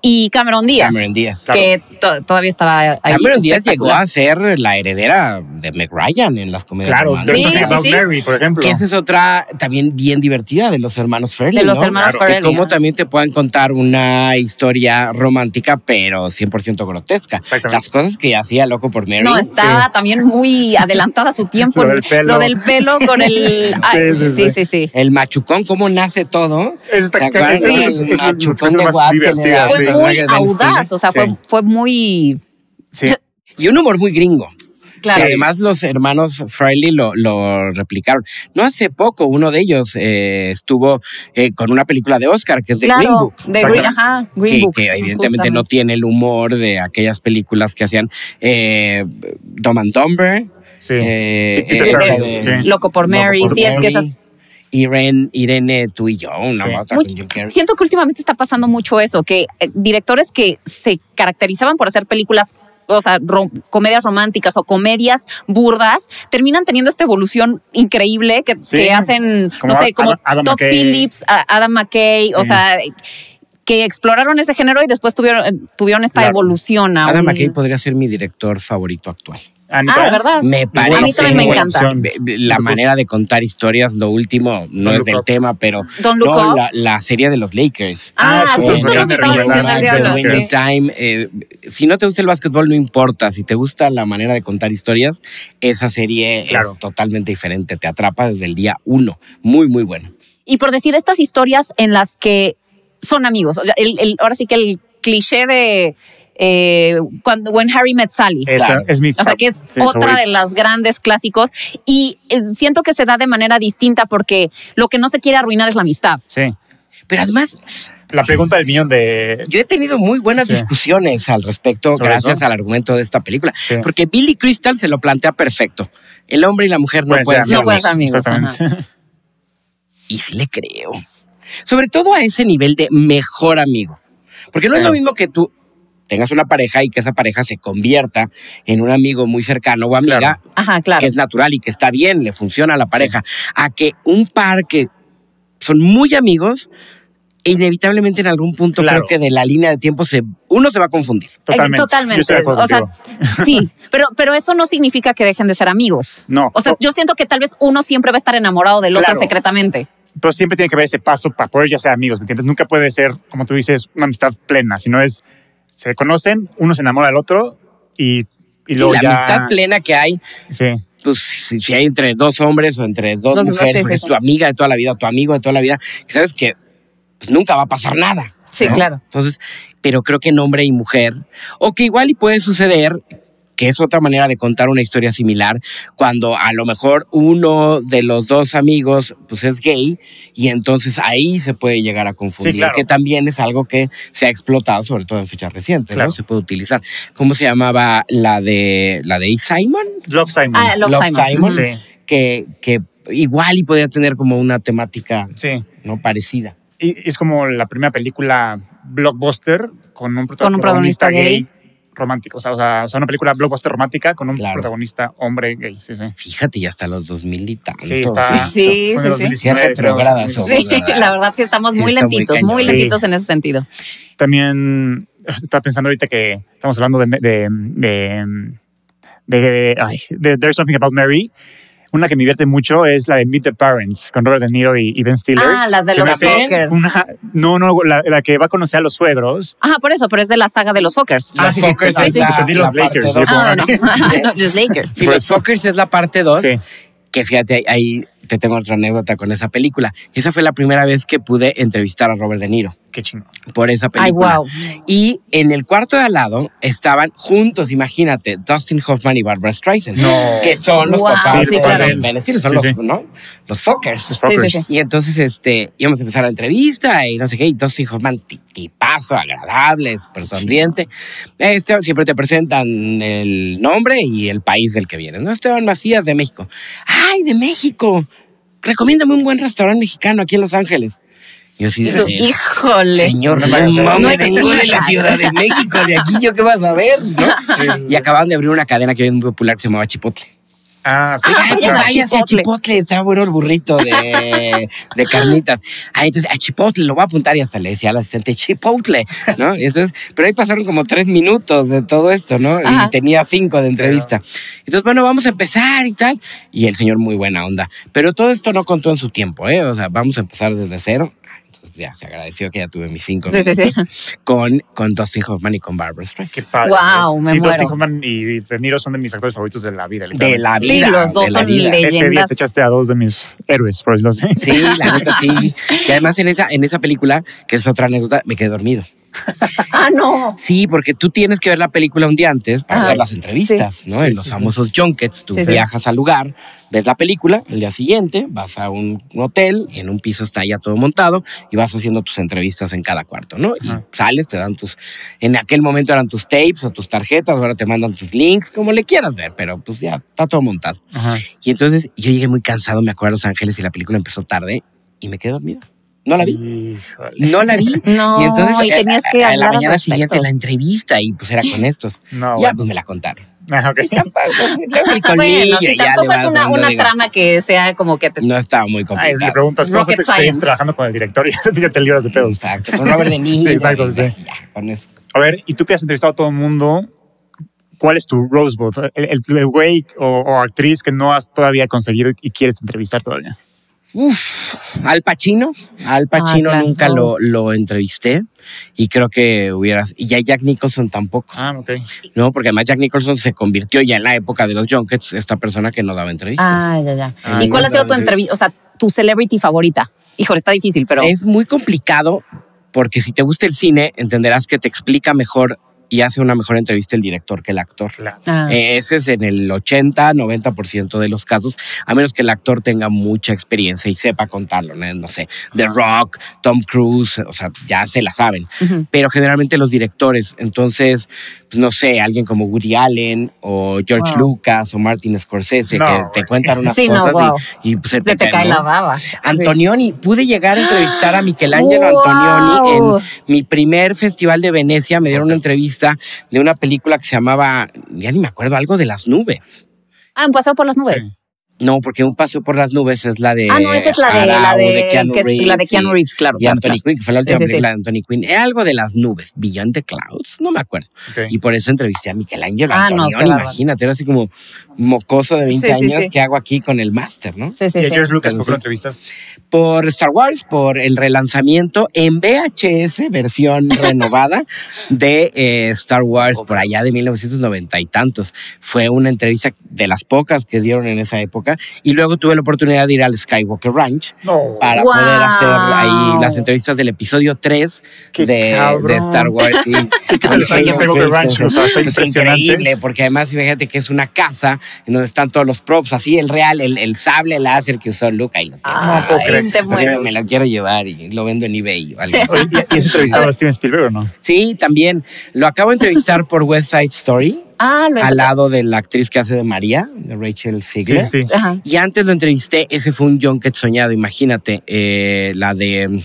Y Cameron Díaz, Cameron Díaz. que to- todavía estaba ahí. Cameron Díaz llegó a ser la heredera de Meg Ryan en las comedias Claro, Sí, sí, About sí. Mary, por ejemplo. Que esa es otra también bien divertida de los hermanos Farrelly. De los ¿no? hermanos Claro. Que Farrelly, cómo también te puedan contar una historia romántica, pero 100% grotesca. Exactamente. Las cosas que hacía Loco por Mary. No, estaba también muy adelantada a su tiempo. Lo del pelo. Lo del pelo con el. Ay, Sí, sí, sí, sí. El machucón, cómo nace todo. Esta- esa- esa es Ah, la chupón más guate le divertida. da. Fue sí. Muy audaz, o sea, Sí. fue, fue muy... Sí. Y un humor muy gringo. Claro. Que además los hermanos Friley lo, lo replicaron. No hace poco uno de ellos eh, estuvo eh, con una película de Oscar que es de Green Claro, Book. de Green, ajá, Green que, Book. que evidentemente justamente. no tiene el humor de aquellas películas que hacían eh, Dumb and Dumber. Sí. eh, Sí, Peter eh, Farrell, de- sí. Loco por Loco Mary, por sí, es que esas... Irene, Irene, tú y yo, una Sí. otra siento que últimamente está pasando mucho eso, que eh, directores que se caracterizaban por hacer películas, o sea, comedias románticas o comedias burdas, terminan teniendo esta evolución increíble que, Sí. que hacen, Como no sé, como Adam- Adam Todd McKay. Phillips, Adam McKay, o sea, que exploraron ese género y después tuvieron, tuvieron esta Claro. evolución. a Adam un- McKay podría ser mi director favorito actual. Anita, Ah, verdad. Me parece. A mí también me encanta. La manera de contar historias, lo último, no Don't es del Up. tema, pero Look no, la, la serie de los Lakers. Ah, Ah, es justo que estaba diciendo. Winning Time. eh, si no te gusta el básquetbol, no importa. Si te gusta la manera de contar historias, esa serie Claro. es totalmente diferente. Te atrapa desde el día uno. Muy, muy bueno. Y por decir estas historias en las que son amigos. O sea, el, el- ahora sí que el cliché de eh, cuando When Harry Met Sally. Esa Claro. es mi O sea, que es otra de las grandes clásicos. Y eh, siento que se da de manera distinta porque lo que no se quiere arruinar es la amistad. Sí. Pero además, La pregunta del millón de. yo he tenido muy buenas Sí. discusiones al respecto ¿Sobre gracias eso? al argumento de esta película. Sí. Porque Billy Crystal se lo plantea perfecto. El hombre y la mujer no Pueden pueden ser ser No pueden amigos. ser amigos, Exactamente. Y sí le creo. Sobre todo a ese nivel de mejor amigo. Porque no Sí. es lo mismo que tú tengas una pareja y que esa pareja se convierta en un amigo muy cercano o amiga, Claro. Ajá, claro. que es natural y que está bien, le funciona a la pareja, a que un par que son muy amigos, e inevitablemente en algún punto Claro. creo que de la línea de tiempo se, uno se va a confundir. Totalmente. Totalmente. Yo estoy de acuerdo o sea, sí, pero, pero eso no significa que dejen de ser amigos. No. O sea, yo siento que tal vez uno siempre va a estar enamorado del otro secretamente. pero siempre tiene que haber ese paso para poder ya ser amigos, ¿me entiendes? Nunca puede ser, como tú dices, una amistad plena, sino es, se conocen, uno se enamora del otro y, y Sí, luego la ya- amistad plena que hay, Sí, pues si si hay entre dos hombres o entre dos, Dos mujeres, es tu amiga de toda la vida, tu amigo de toda la vida, que sabes que pues, nunca va a pasar nada. Sí, ¿no? claro. Entonces, pero creo que en hombre y mujer, o que igual y puede suceder, que es otra manera de contar una historia similar, cuando a lo mejor uno de los dos amigos pues es gay y entonces ahí se puede llegar a confundir, Sí, claro. que también es algo que se ha explotado, sobre todo en fechas recientes, Claro. ¿no? Se puede utilizar. ¿Cómo se llamaba la de la de. Simon? Love Simon. Ah, Love, Love Simon. Simon. Sí, Que, que igual y podría tener como una temática sí. no parecida. Y es como la primera película blockbuster con un, prota- Con un protagonista gay. Romántico. O sea, o sea, o sea, una película blockbuster romántica con un Claro. protagonista hombre gay. Sí, sí. Fíjate, y hasta los 2000 y tantos. Sí, está. Sí, sí, en sí. 2019, Qué retrograda creo. somos. Sí, ¿verdad? la verdad sí estamos Sí, muy muy lentitos, muy, cañón. lentitos en ese sentido. También estaba pensando ahorita que estamos hablando de, de, de, de, de There's Something About Mary. Una que me divierte mucho es la de Meet the Parents con Robert De Niro y, y Ben Stiller. Ah, las de Se los Fockers. Una, no, no, la, la que va a conocer a los suegros. Ajá, por eso, pero es de la saga de los Fockers. Los Ah, sí, sí, Fockers sí, sí, entendí los Lakers, Ah, como- no, los Lakers. Sí, los. Fockers es la parte 2, Sí. que fíjate, ahí te tengo otra anécdota con esa película. Esa fue la primera vez que pude entrevistar a Robert De Niro Qué chingón. por esa Ay, película. wow. Y en el cuarto de al lado estaban juntos, imagínate, Dustin Hoffman y Barbara Streisand. No. Que son los Wow, papás sí, de claro. Ben Stiller, son Sí, los, sí. ¿no? Los sí. Y entonces este, íbamos a empezar la entrevista y no sé qué, y Dustin Hoffman, ti- tipazo, agradable, súper sonriente. Este, siempre te presentan el nombre y el país del que vienes, ¿no? Esteban Macías de México. ¡Ay, de México! Recomiéndame un buen restaurante mexicano aquí en Los Ángeles. Yo de, Eso, Híjole. Señor, No no, No vengo de la. Ciudad de México, de aquí yo qué vas a ver, ¿no? Y acababan de abrir una cadena que es muy popular que se llamaba Chipotle. Ah, sí, Ah, sí, ya váyase a Chipotle. Está bueno el burrito de, de carnitas. Ah, entonces, a Chipotle, lo voy a apuntar y hasta le decía al asistente, Chipotle, ¿no? Y entonces, pero ahí pasaron como tres minutos de todo esto, ¿no? Ajá. Y tenía cinco de entrevista. Entonces, bueno, vamos a empezar y tal. Y el señor muy buena onda. Pero todo esto no contó en su tiempo, ¿eh? O sea, vamos a empezar desde cero. Ya se agradeció que ya tuve mis cinco Sí, sí, sí. Con, con Dustin Hoffman y con Barbara Streisand. Qué padre. Wow, me sí, muero. Dustin Hoffman y De Niro son de mis actores favoritos de la vida. De la Sí, vida. los dos de la son vida. leyendas. Ese día te echaste a dos de mis héroes, por decirlo así. Sí, la neta sí. Que además en esa, en esa película, que es otra anécdota, me quedé dormido. Ah, no. Sí, porque tú tienes que ver la película un día antes para hacer las entrevistas, Sí. ¿no? Sí, en los sí, famosos junkets, tú viajas al lugar, ves la película, el día siguiente vas a un hotel y en un piso está ya todo montado y vas haciendo tus entrevistas en cada cuarto, ¿no? Y sales, te dan tus, en aquel momento eran tus tapes o tus tarjetas, ahora te mandan tus links, como le quieras ver, pero pues ya está todo montado. Ajá. Y entonces yo llegué muy cansado, me acuerdo a Los Ángeles y la película empezó tarde y me quedé dormido. No la vi. Híjole. No la vi. No, y entonces y eh, tenías que a, a hablar la mañana respecto. siguiente la entrevista y pues era con estos. No, Ya bueno. pues me la contaron. Ah, ok. Luego el colmillo, Bueno, si ya tampoco es una, dando, una digo, trama que sea como que te... No estaba muy Ay, complicado. preguntas cómo fue tu experiencia trabajando con el director y ya te libras de pedos. Exacto, con Robert De Niro. Sí, exacto, sí. Ya, con eso. A ver, y tú que has entrevistado a todo el mundo, ¿cuál es tu Rosebud? El, el, el güey o, o actriz que no has todavía conseguido y quieres entrevistar todavía. Uf, Al Pacino. Al Pacino claro. nunca lo, lo entrevisté y creo que hubieras. Y ya Jack Nicholson tampoco, Ah, ok. ¿no? Porque además Jack Nicholson se convirtió ya en la época de los junkets, esta persona que no daba entrevistas. Ah, ya, ya. Ah, ¿Y cuál no, ha sido tu entrevista? O sea, tu celebrity favorita. Híjole, está difícil, pero... Es muy complicado porque si te gusta el cine, entenderás que te explica mejor y hace una mejor entrevista el director que el actor. Claro. Ah. Eh, Ese es en el 80, 90% de los casos, a menos que el actor tenga mucha experiencia y sepa contarlo, ¿no? No sé, The Rock, Tom Cruise, o sea, ya se la saben. Pero generalmente los directores, entonces, pues, no sé, alguien como Woody Allen o George Wow. Lucas o Martin Scorsese No, que te cuentan unas Sí, no, cosas wow. y, y, pues, se, Se te cae ¿no? la baba. Antonioni, pude llegar a entrevistar a Michelangelo Wow. Antonioni en mi primer festival de Venecia. Me dieron una entrevista de una película que se llamaba, ya ni me acuerdo, algo de las nubes. Ah, un paseo por las nubes. Sí. No, porque un paseo por las nubes es la de. ah, no, esa es la de, la de, Keanu que es la de Reeves Keanu y- Reeves, claro. Y claro, Anthony claro. Quinn, que fue la última sí, sí. película de Anthony Quinn. Era algo de las nubes, Beyond the Clouds, no me acuerdo. Y por eso entrevisté a Michelangelo Ah, no, Antonioni, bárbaro. imagínate, era así como mocoso de 20 Sí, sí, años, sí. ¿qué hago aquí con el máster, no? Sí, sí, ¿Y a. George Lucas por qué lo entrevistas? por Star Wars, por el relanzamiento en VHS, versión renovada de eh, Star Wars, por allá de 1990 y tantos. Fue una entrevista de las pocas que dieron en esa época. Y luego tuve la oportunidad de ir al Skywalker Ranch No. para Wow. poder hacer ahí las entrevistas del episodio 3 Qué de, de Star Wars. Sí. ¿Qué tal está el Skywalker Ranch? O sea, está Pues increíble, porque además fíjate que es una casa en donde están todos los props, así el real, el, el sable láser que usó Luke, ahí lo tiene. Ah, puedo creer. te Así muero. me lo quiero llevar y lo vendo en eBay o algo. Oye, ¿Y y has entrevistado a Steven Spielberg o no? Sí, también. Lo acabo de entrevistar por West Side Story, Ah, lo al lado de la actriz que hace de María, de Rachel Sí, Ziegler. sí. Ajá. Y antes lo entrevisté, ese fue un junket soñado, imagínate, eh, la de...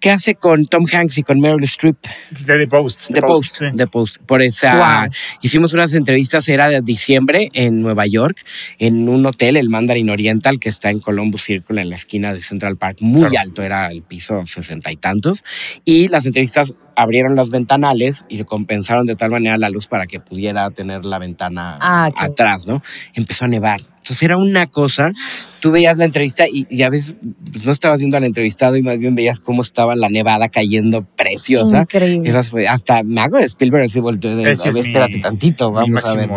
¿Qué hace con Tom Hanks y con Meryl Streep? De The Post. The Post, sí. The Post. Por esa, Wow. hicimos unas entrevistas, era de diciembre en Nueva York, en un hotel, el Mandarin Oriental, que está en Columbus Circle, en la esquina de Central Park. Muy Claro. alto, era el piso sesenta y tantos. Y las entrevistas abrieron los ventanales y compensaron de tal manera la luz para que pudiera tener la ventana Ah, atrás, ¿no? Empezó a nevar. Entonces era una cosa, tú veías la entrevista y, y a veces pues, no estabas viendo al entrevistado y más bien veías cómo estaba la nevada cayendo preciosa. Increíble. Esas fue, hasta me hago de Spielberg así volteó de, a es ver, mi- espérate tantito, vamos a ver. ¿no?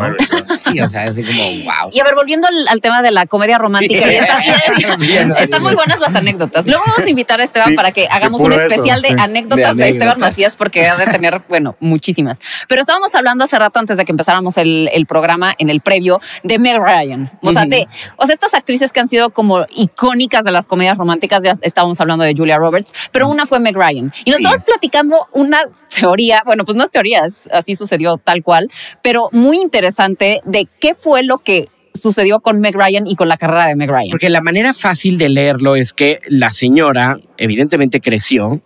Sí, o sea, así como, wow. Y a ver, volviendo al, al tema de la comedia romántica, y está- están muy buenas las anécdotas. Luego vamos a invitar a Esteban Sí, para que hagamos un puro eso, especial de sí. anécdotas De de, Esteban anécdotas. Macías, porque ha de tener, bueno, muchísimas. Pero estábamos hablando hace rato, antes de que empezáramos el, el programa, en el previo, de Meg Ryan. O sea, de, o sea, estas actrices que han sido como icónicas de las comedias románticas, ya estábamos hablando de Julia Roberts, pero una fue Meg Ryan. Y nos Sí. estabas platicando una teoría, bueno, pues no es teoría, es- así sucedió tal cual, pero muy interesante de qué fue lo que sucedió con Meg Ryan y con la carrera de Meg Ryan. Porque la manera fácil de leerlo es que la señora evidentemente creció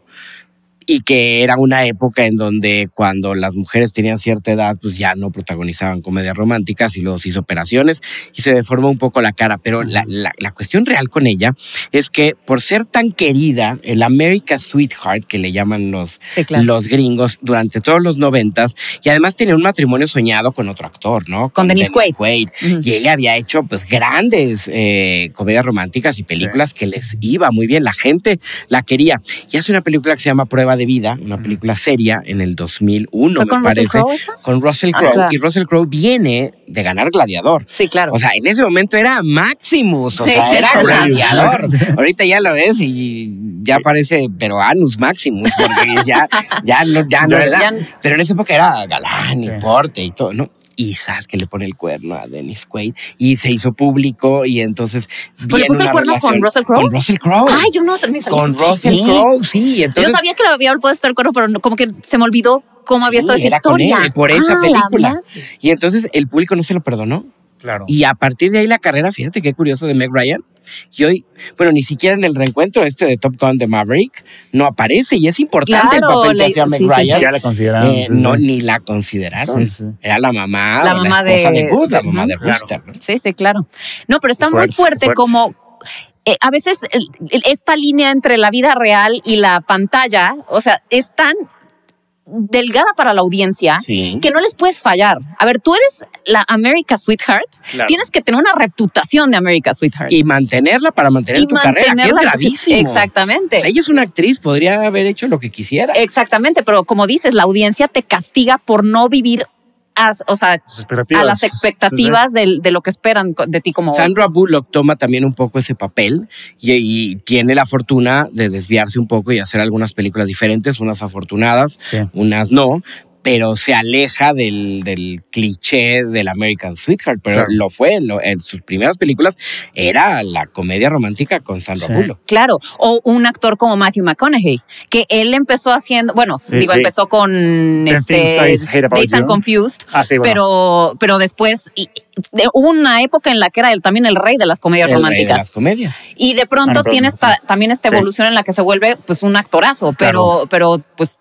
y que era una época en donde cuando las mujeres tenían cierta edad, pues ya no protagonizaban comedias románticas y luego se hizo operaciones y se deformó un poco la cara. Pero la, la, la cuestión real con ella es que por ser tan querida, el America Sweetheart, que le llaman los, Sí, claro. los gringos, durante todos los noventas, y además tenía un matrimonio soñado con otro actor, ¿no? Con Dennis Quaid. Ujú. Y ella había hecho pues grandes eh, comedias románticas y películas que les iba muy bien. La gente la quería. Y hace una película que se llama Prueba de Vida, una película seria en el 2001, ¿Fue me con Russell parece. Crowe esa? Con Russell Ah, Crowe. claro. Y Russell Crowe viene de ganar Gladiador. Sí, claro. O sea, en ese momento era Maximus, o Sí. sea, era gladiador. Ahorita ya lo ves y ya parece, pero Anus Maximus, porque ya, ya no, ya no Ya da. Pero en esa época era galán Sí. y porte y todo, ¿no? Y sabes que le pone el cuerno a Dennis Quaid y se hizo público y entonces. ¿Pero le viene puso el cuerno con Russell Crowe? Con Russell Crowe. Ay, yo no sé, me salí con sí, Russell sí. Crowe, sí. Entonces, Yo sabía que lo había puesto el cuerno, pero no- como que se me olvidó cómo había estado esa era con historia. él, por esa Ah, la película. Y entonces el público no se lo perdonó. Claro. Y a partir de ahí la carrera, fíjate qué curioso de Meg Ryan. Y hoy, bueno, ni siquiera en el reencuentro este de Top Gun de Maverick no aparece y es importante Claro, el papel que hacía Meg sí, sí, Ryan. Ya la consideraron. Eh, sí, no, sí. ni la consideraron. Sí, sí. Era la mamá, La mamá la esposa de, de- Gus, la mamá de claro. Rooster. ¿no? Sí, sí, claro. No, pero está muy Fuerte, como eh, a veces esta línea entre la vida real y la pantalla, o sea, es tan delgada para la audiencia Sí. que no les puedes fallar. A ver, tú eres la America Sweetheart, Claro. tienes que tener una reputación de America Sweetheart. Y mantenerla para mantener Y tu carrera, que es gravísimo. Exactamente. O sea, ella es una actriz, podría haber hecho lo que quisiera. Exactamente, pero como dices, la audiencia te castiga por no vivir as- o sea, Sus expectativas. a las expectativas del- De, lo que esperan de ti como Sandra Bullock toma también un poco ese papel y, y tiene la fortuna de desviarse un poco y hacer algunas películas diferentes, unas afortunadas, Sí. unas no, pero se aleja del, del cliché del American Sweetheart, pero Claro. lo fue lo- en sus primeras películas, era la comedia romántica con Sandra Sí. Bullock. Claro, o un actor como Matthew McConaughey, que él empezó haciendo, bueno, Sí, digo, sí. empezó con Ten este Days and. Confused, Ah, sí, bueno. pero, pero después y- de- hubo una época en la que era él también el rey de las comedias El rey de las románticas. comedias. Y de pronto Ah, no, pero- tiene esta, también esta Sí. evolución en la que se vuelve pues un actorazo, pero, pero pues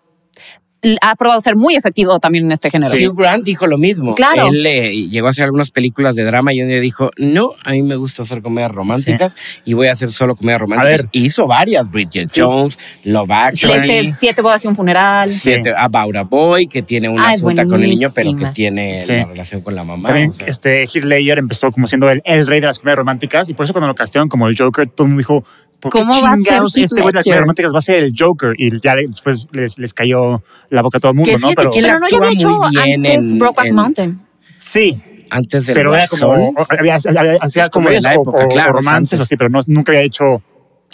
ha probado ser muy efectivo también en este género. Hugh Grant dijo lo mismo. Claro. Él eh, llegó a hacer algunas películas de drama y un día dijo, no, a mí me gusta hacer comedias románticas y voy a hacer solo comedias románticas. ver. Y hizo varias, Bridget Sí. Jones, Love Actually. Este, siete bodas y un funeral. Sí. Siete- About a Boy, que tiene una Ah, asunta con el niño, pero que tiene Sí. la relación con la mamá. También o sea. este, Heath Ledger empezó como siendo el, el rey de las comedias románticas y por eso cuando lo castearon como el Joker, todo el mundo dijo, ¿por qué ¿Cómo va a ser este güey de las comedias románticas va a ser el Joker? Y ya le- después les, les cayó la boca a todo el mundo, Que ¿no? Pero que Pero no ya había hecho antes en- Brokeback en- Mountain. sí, Antes del pero era como, había, había- hacía como de comedias la o, época, o- claro, o romances, antes. o así, pero no, nunca había hecho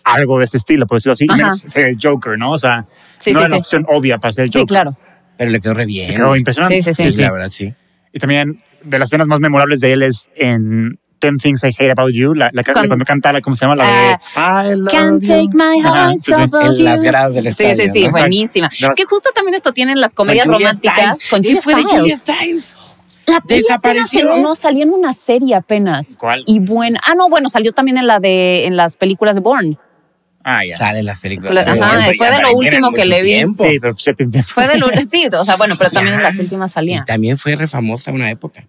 algo de ese estilo, por decirlo así. Y menos ser el Joker, ¿no? O sea, Sí, no sí, era la sí. opción obvia para ser el Joker. Sí, claro. pero le quedó re bien. Y Quedó impresionante. Sí, sí, sí. Sí, la verdad, sí. Y también de las escenas más memorables de él es en Ten Things I Hate About You, la, la, Cuando- cuando, canta, la, ¿cómo se llama? La de I love Can't you. take my sí, sí. off of En las gradas del Sí, estadio. sí, sí, ¿no? Exacto. buenísima. No. Es que justo también esto tienen las comedias Con románticas con ¿Qué Julia fue de Julia Stiles. Stiles? La Desapareció. apenas- No, salió en una serie apenas. ¿Cuál? Y buena. Ah, no, bueno, salió también en la de en las películas de Bourne. Ah, ya. Sale en las películas. Sí, ajá, siempre, fue de lo último que le vi. tiempo. Sí, pero pues. Fue de lo, sí, o sea, bueno, pero también en las últimas Y salía. también fue re famosa una época.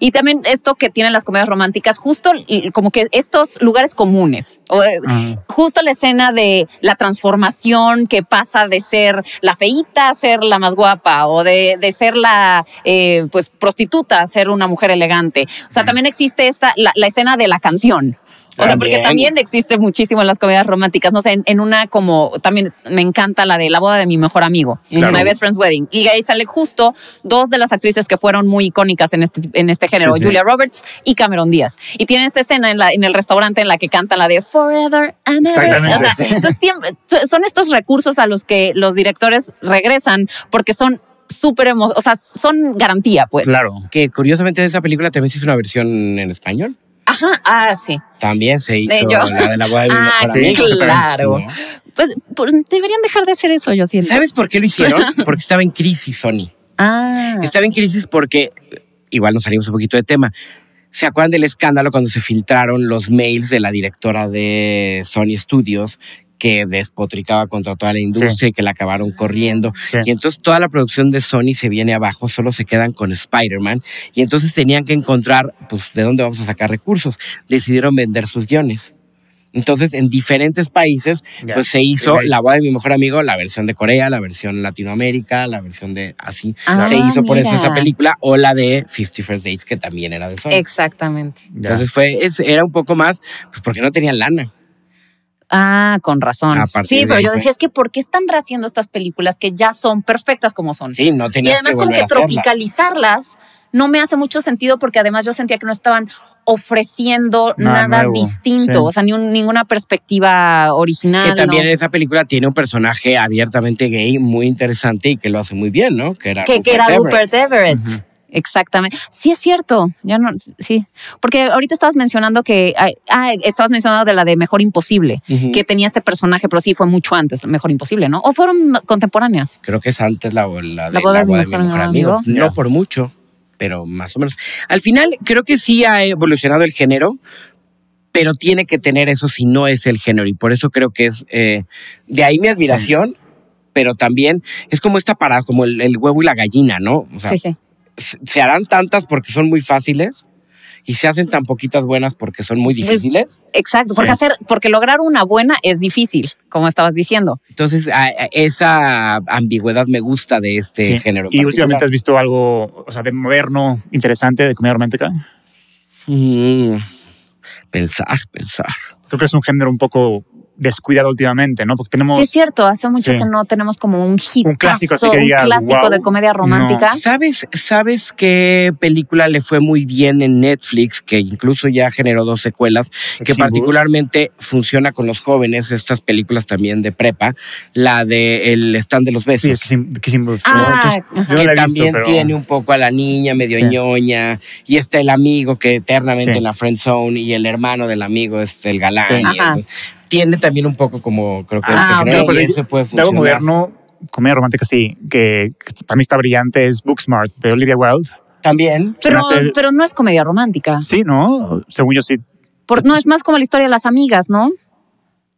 Y también esto que tienen las comedias románticas, justo como que estos lugares comunes. O, eh, Ajá. justo la escena de la transformación que pasa de ser la feíta a ser la más guapa o de, de ser la eh, pues prostituta a ser una mujer elegante. O sea, también existe esta la, la escena de la canción. O sea, porque También. existe muchísimo en las comedias románticas. No sé, en, en una como también me encanta la de la boda de mi mejor amigo, Claro. My Best Friend's Wedding. Y ahí sale justo dos de las actrices que fueron muy icónicas en este, en este género, Sí, sí. Julia Roberts y Cameron Díaz. Y tienen esta escena en, la, en el restaurante en la que cantan la de Forever and Ever. O sea, sí. entonces siempre so- son estos recursos a los que los directores regresan porque son súper, o sea, son garantía, pues. Claro. Que curiosamente de esa película también se hizo una versión en español. Ajá, ah, sí. También se hizo De yo. la de la Ah, sí, claro. ¿no? Pues, pues, deberían dejar de hacer eso, yo siento. ¿Sabes por qué lo hicieron? Porque estaba en crisis Sony. Ah, Estaba en crisis porque, igual nos salimos un poquito de tema. ¿Se acuerdan del escándalo cuando se filtraron los mails de la directora de Sony Studios que despotricaba contra toda la industria y que la acabaron corriendo. Sí. Y entonces toda la producción de Sony se viene abajo, solo se quedan con Spider-Man. Y entonces tenían que encontrar, pues, de dónde vamos a sacar recursos. Decidieron vender sus guiones. Entonces, en diferentes países, pues se hizo. La boda de mi mejor amigo, la versión de Corea, la versión Latinoamérica, la versión de así. Ah, se hizo por eso esa película, o la de Fifty First Dates, que también era de Sony. Exactamente. Entonces fue, es- era un poco más, pues porque no tenían lana. Ah, con razón. Sí, pero yo decía, es que ¿por qué están haciendo estas películas que ya son perfectas como son? Sí, no y tenías además que como que tropicalizarlas no me hace mucho sentido porque además yo sentía que no estaban ofreciendo Nada nada, nuevo, distinto, sí. o sea, ni un- ninguna perspectiva original. Que también ¿no? en esa película tiene un personaje abiertamente gay muy interesante y que lo hace muy bien, ¿no? Que era que, que era Everett. Rupert Everett. Exactamente. Sí, es cierto. Ya no, sí. Porque ahorita estabas mencionando que. Ah, estabas mencionando de la de Mejor Imposible, que tenía este personaje, pero sí fue mucho antes, Mejor Imposible, ¿no? O fueron contemporáneas. Creo que es antes la, la de La boda la boda de mi mejor amigo. No por mucho, pero más o menos. Al final, creo que sí ha evolucionado el género, pero tiene que tener eso si no es el género. Y por eso creo que es eh, de ahí mi admiración, pero también es como esta parada, como el, el huevo y la gallina, ¿no? O sea, sí, sí. Se harán tantas porque son muy fáciles y se hacen tan poquitas buenas porque son muy Pues, difíciles. Exacto. Sí. Porque hacer, porque lograr una buena es difícil, como estabas diciendo. Entonces, a- a- esa ambigüedad me gusta de este Sí. género. ¿Y últimamente has visto algo, o sea, de moderno, interesante, de comedia romántica? Mm, pensar, pensar. Creo que es un género un poco descuidado últimamente, ¿no? Porque tenemos Sí, es cierto. Hace mucho Sí. que no tenemos como un hit. Un clásico así que digas, Un clásico "Wow". de comedia romántica. ¿Sabes, ¿Sabes qué película le fue muy bien en Netflix? Que incluso ya generó dos secuelas, que particularmente funciona con los jóvenes, estas películas también de prepa, la de El stand de los Sí, besos. Kissing, Kissing Booth. Ah, ¿no? Entonces, yo que la he visto, también pero- tiene un poco a la niña medio Sí. ñoña y está el amigo que eternamente Sí. en la friend zone y el hermano del amigo es el galán. Sí. y el- tiene también un poco como creo que Ah, este ok. género, Pero y de- eso puede De algo funcionar. moderno, comedia romántica, sí, que, que para mí está brillante, es Booksmart, de Olivia Wilde. También. Pero, hace- pero no es comedia romántica. Sí, ¿no? Según yo sí. Por- no es más como la historia de las amigas, ¿no?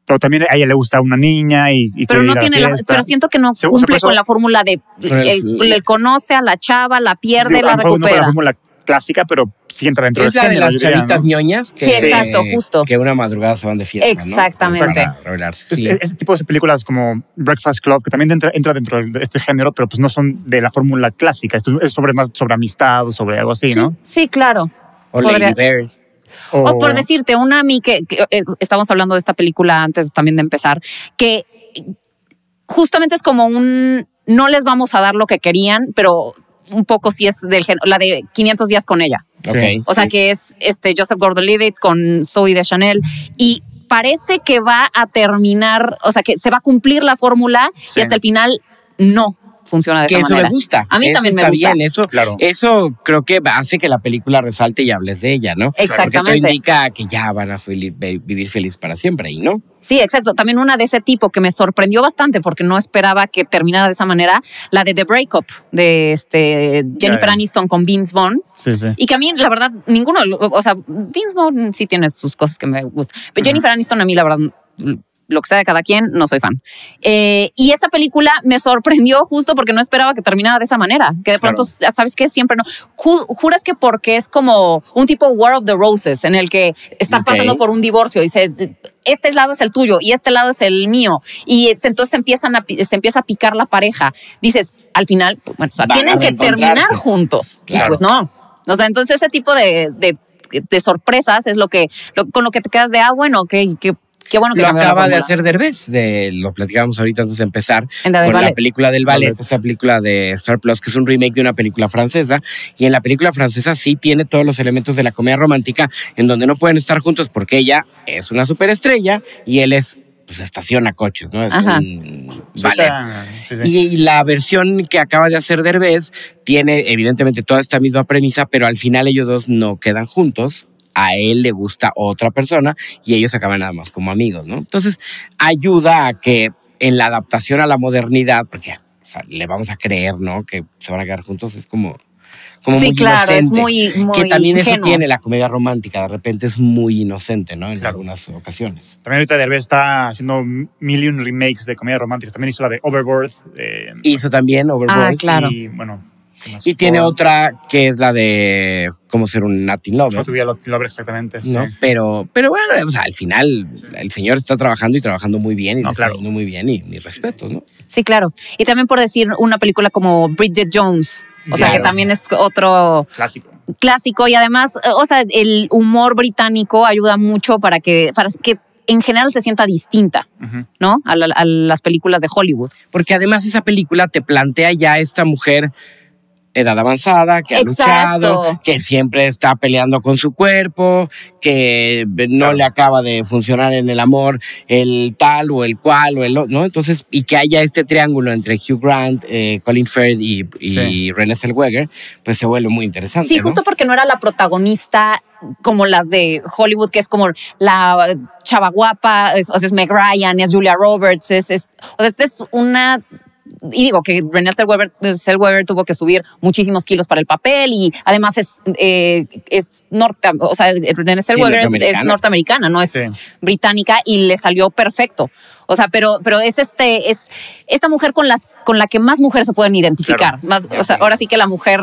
Pero también a ella le gusta una niña y, y Pero no ir a tiene la, pero siento que no cumple con la fórmula de eh, le conoce a la chava, la pierde, Digo, la a lo mejor no con la recupera. fórmula clásica, pero sí entra dentro Es del la de género, las chavitas ¿no? ñoñas que, Sí, exacto, justo. que una madrugada se van de fiesta. ¿no? Exactamente. Para revelarse. Sí. Este, este tipo de películas como Breakfast Club, que también entra, entra dentro de este género, pero pues no son de la fórmula clásica. Esto es sobre más sobre amistad o sobre algo así, ¿no? Sí, claro. o podría- Lady Bird. O por decirte, una a mí que, que, eh, estamos hablando de esta película antes también de empezar, que justamente es como un no les vamos a dar lo que querían, pero un poco sí es del género, la de 500 días con ella. Sí. Ok. O sea Sí. que es este Joseph Gordon-Levitt con Zoe de Chanel y parece que va a terminar, o sea que se va a cumplir la fórmula Sí. y hasta el final no funciona de que esa eso manera. me gusta. A mí Eso también me está gusta. bien. Eso, Claro. eso creo que hace que la película resalte y hables de ella, ¿no? Porque Exactamente. todo indica que ya van a vivir feliz para siempre, ¿y no? Sí, exacto. También una de ese tipo que me sorprendió bastante porque no esperaba que terminara de esa manera, la de The Breakup de este Jennifer. Aniston con Vince Vaughn. Sí, sí. Y que a mí, la verdad, ninguno, o sea, Vince Vaughn sí tiene sus cosas que me gustan. Pero Jennifer Aniston, a mí, la verdad, lo que sea de cada quien, no soy fan. Eh, y esa película me sorprendió justo porque no esperaba que terminara de esa manera. Que de pronto, ya sabes que siempre no. Ju- juras que porque es como un tipo War of the Roses, en el que está Ok. pasando por un divorcio y se. Este lado es el tuyo y este lado es el mío. Y entonces empiezan a, se empieza a picar la pareja. Dices, al final, bueno, o sea, tienen que terminar juntos. Y Claro. pues no. O sea, entonces ese tipo de, de, de sorpresas es lo que, lo- con lo que te quedas de, ah, bueno, qué, qué bueno que Lo la acaba de hacer Derbez, de, lo platicábamos ahorita antes de empezar, En la con la ballet. película del ballet, Ballet. esta película de Star Plus, que es un remake de una película francesa, y en la película francesa sí tiene todos los elementos de la comedia romántica, en donde no pueden estar juntos porque ella es una superestrella y él es, pues estaciona coches, ¿no? Es Ajá. un ballet. Sí, sí. Y, y la versión que acaba de hacer Derbez tiene evidentemente toda esta misma premisa, pero al final ellos dos no quedan juntos. A él le gusta otra persona y ellos acaban nada más como amigos, ¿no? Entonces ayuda a que en la adaptación a la modernidad, porque o sea, le vamos a creer, ¿no? Que se van a quedar juntos, es como, como Sí, muy claro, es inocente. muy, muy que también eso tiene la comedia romántica, de repente es muy inocente, ¿no? En Claro. algunas ocasiones. También ahorita Derbez está haciendo mil y un remakes de comedias románticas. También hizo la de Overboard. eh, Hizo también Overboard. Ah, claro. Y bueno. Y tiene otra que es la de cómo ser un Latin Lover. How to be a Latin Lover, exactamente. ¿no? sí. Pero, pero bueno, o sea, al final el señor está trabajando y trabajando muy bien y No, claro. muy bien y mis respetos, ¿no? Sí, claro. Y también por decir una película como Bridget Jones. O sea, que también es otro Clásico. clásico y además, eh, o sea, el humor británico ayuda mucho para que, para que en general se sienta distinta. ¿no? A, la- a las películas de Hollywood. Porque además esa película te plantea ya a esta mujer edad avanzada, que ha Exacto. luchado, que siempre está peleando con su cuerpo, que no Claro. le acaba de funcionar en el amor el tal o el cual o el otro, ¿no? Entonces, y que haya este triángulo entre Hugh Grant, eh, Colin Firth y, y Sí. Renée Zellweger, pues se vuelve muy interesante. Sí, ¿no? justo porque no era la protagonista como las de Hollywood, que es como la chava guapa, es, o sea, es Meg Ryan, es Julia Roberts, es, es- o sea, esta es una... Y digo que Renée Zellweger, Zellweger tuvo que subir muchísimos kilos para el papel y además es, eh, es norte, o sea, Renée Zellweger es- es, norteamericana. norteamericana, no es Sí. británica y le salió perfecto. O sea, pero, pero es este, es esta mujer con las, con la que más mujeres se pueden identificar. Claro. Más, o sea, ahora sí que la mujer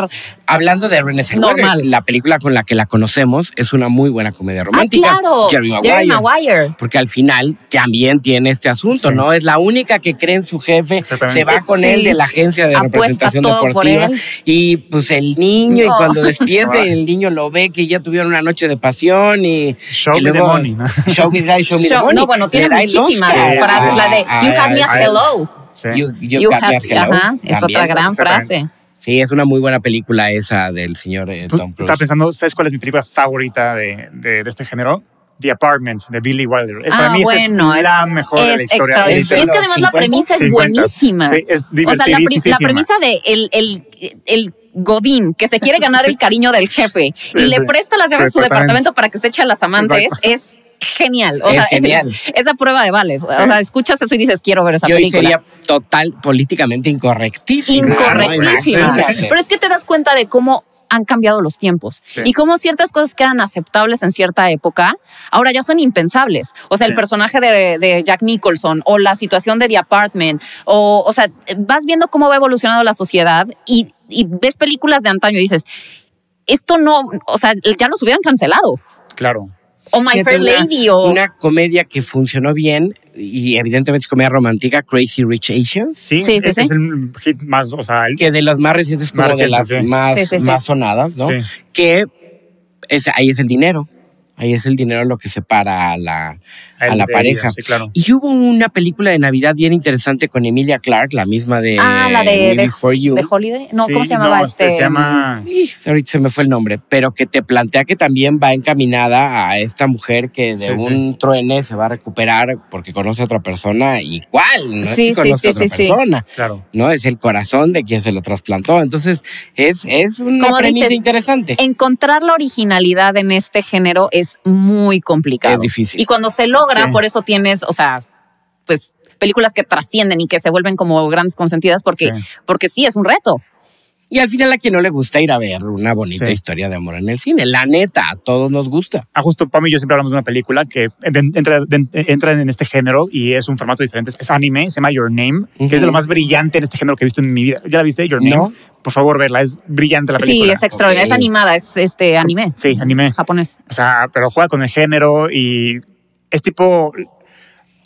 Hablando de Renée Normal. la película con la que la conocemos es una muy buena comedia romántica. Ah, claro. Jerry Maguire. Maguire. Porque al final también tiene este asunto, Sí. ¿no? Es la única que cree en su jefe, Exactamente. se va con Sí. él de la agencia de Apuesta representación todo por deportiva él. y pues el niño, y cuando despierta el niño lo ve que ya tuvieron una noche de pasión y Show y me the luego, money, ¿no? Show me the, show me the money. no, bueno, tiene muchísimas Oscar frases. a- La de a- You had me a- as a- hello. You, you You got me at hello. ajá, es otra gran frase. Sí, es una muy buena película esa del señor eh, Tom Cruise. Estaba pensando, ¿sabes cuál es mi película favorita de, de, de este género? The Apartment, de Billy Wilder. Es- Ah, Para mí esa bueno, es es- la mejor de la Es historia. Es Y es que además la 50, premisa es 50. buenísima. Sí, es O sea, la, la divertidísima. premisa de el, el, el Godín que se quiere ganar el cariño del jefe y Sí, le presta las llaves de su departamento para que se eche a las amantes Exacto. es genial. O Es sea, genial. esa prueba de vales. O sea, escuchas eso y dices, quiero ver esa Y hoy película. sería total, políticamente incorrectísima. Incorrectísima. ¿no? Imagínate. Pero es que te das cuenta de cómo han cambiado los tiempos Sí. y cómo ciertas cosas que eran aceptables en cierta época ahora ya son impensables. O sea, el personaje de, de Jack Nicholson o la situación de The Apartment o, o sea, vas viendo cómo va evolucionando la sociedad y, y ves películas de antaño y dices, esto no, o sea, ya los hubieran cancelado. Claro. O My Fíjate, Fair una- Lady o... Una comedia que funcionó bien y evidentemente es comedia romántica, Crazy Rich Asians, Sí, Sí, sí, es, sí. es el hit más, o sea, el, que de las más recientes como Más de las más, Sí, sí, sí. más sonadas, ¿no? Sí. Que es, ahí es el dinero. Ahí es el dinero lo que separa a la, a la pareja. ella, Sí, claro. Y hubo una película de Navidad bien interesante con Emilia Clarke, la misma de ah, la de, de, Before You. de Holiday. No, Sí, ¿cómo se llamaba no, este? Se llama... Ih, ahorita se me fue el nombre, pero que te plantea que también va encaminada a esta mujer que de Sí, un truene se va a recuperar porque conoce a otra persona y cuál, no es Sí, que sí, conoce sí, a otra sí, sí. persona, Claro. ¿no? Es el corazón de quien se lo trasplantó. Entonces, es, es una premisa dices, interesante. encontrar la originalidad en este género es muy complicado. Es difícil. Y cuando se logra, Sí. por eso tienes, o sea, pues películas que trascienden y que se vuelven como grandes consentidas porque Sí. porque sí es un reto. Y al final a quien no le gusta ir a ver una bonita Sí. historia de amor en el cine. La neta, a todos nos gusta. Ah, justo Pam y yo siempre hablamos de una película que entra, entra en este género y es un formato diferente. Es anime, se llama Your Name, que es de lo más brillante en este género que he visto en mi vida. ¿Ya la viste, Your Name? No. Por favor, verla. Es brillante la película. Sí, es extraordinario, Ok. es animada, es este anime Sí, anime. japonés. O sea, pero juega con el género y es tipo...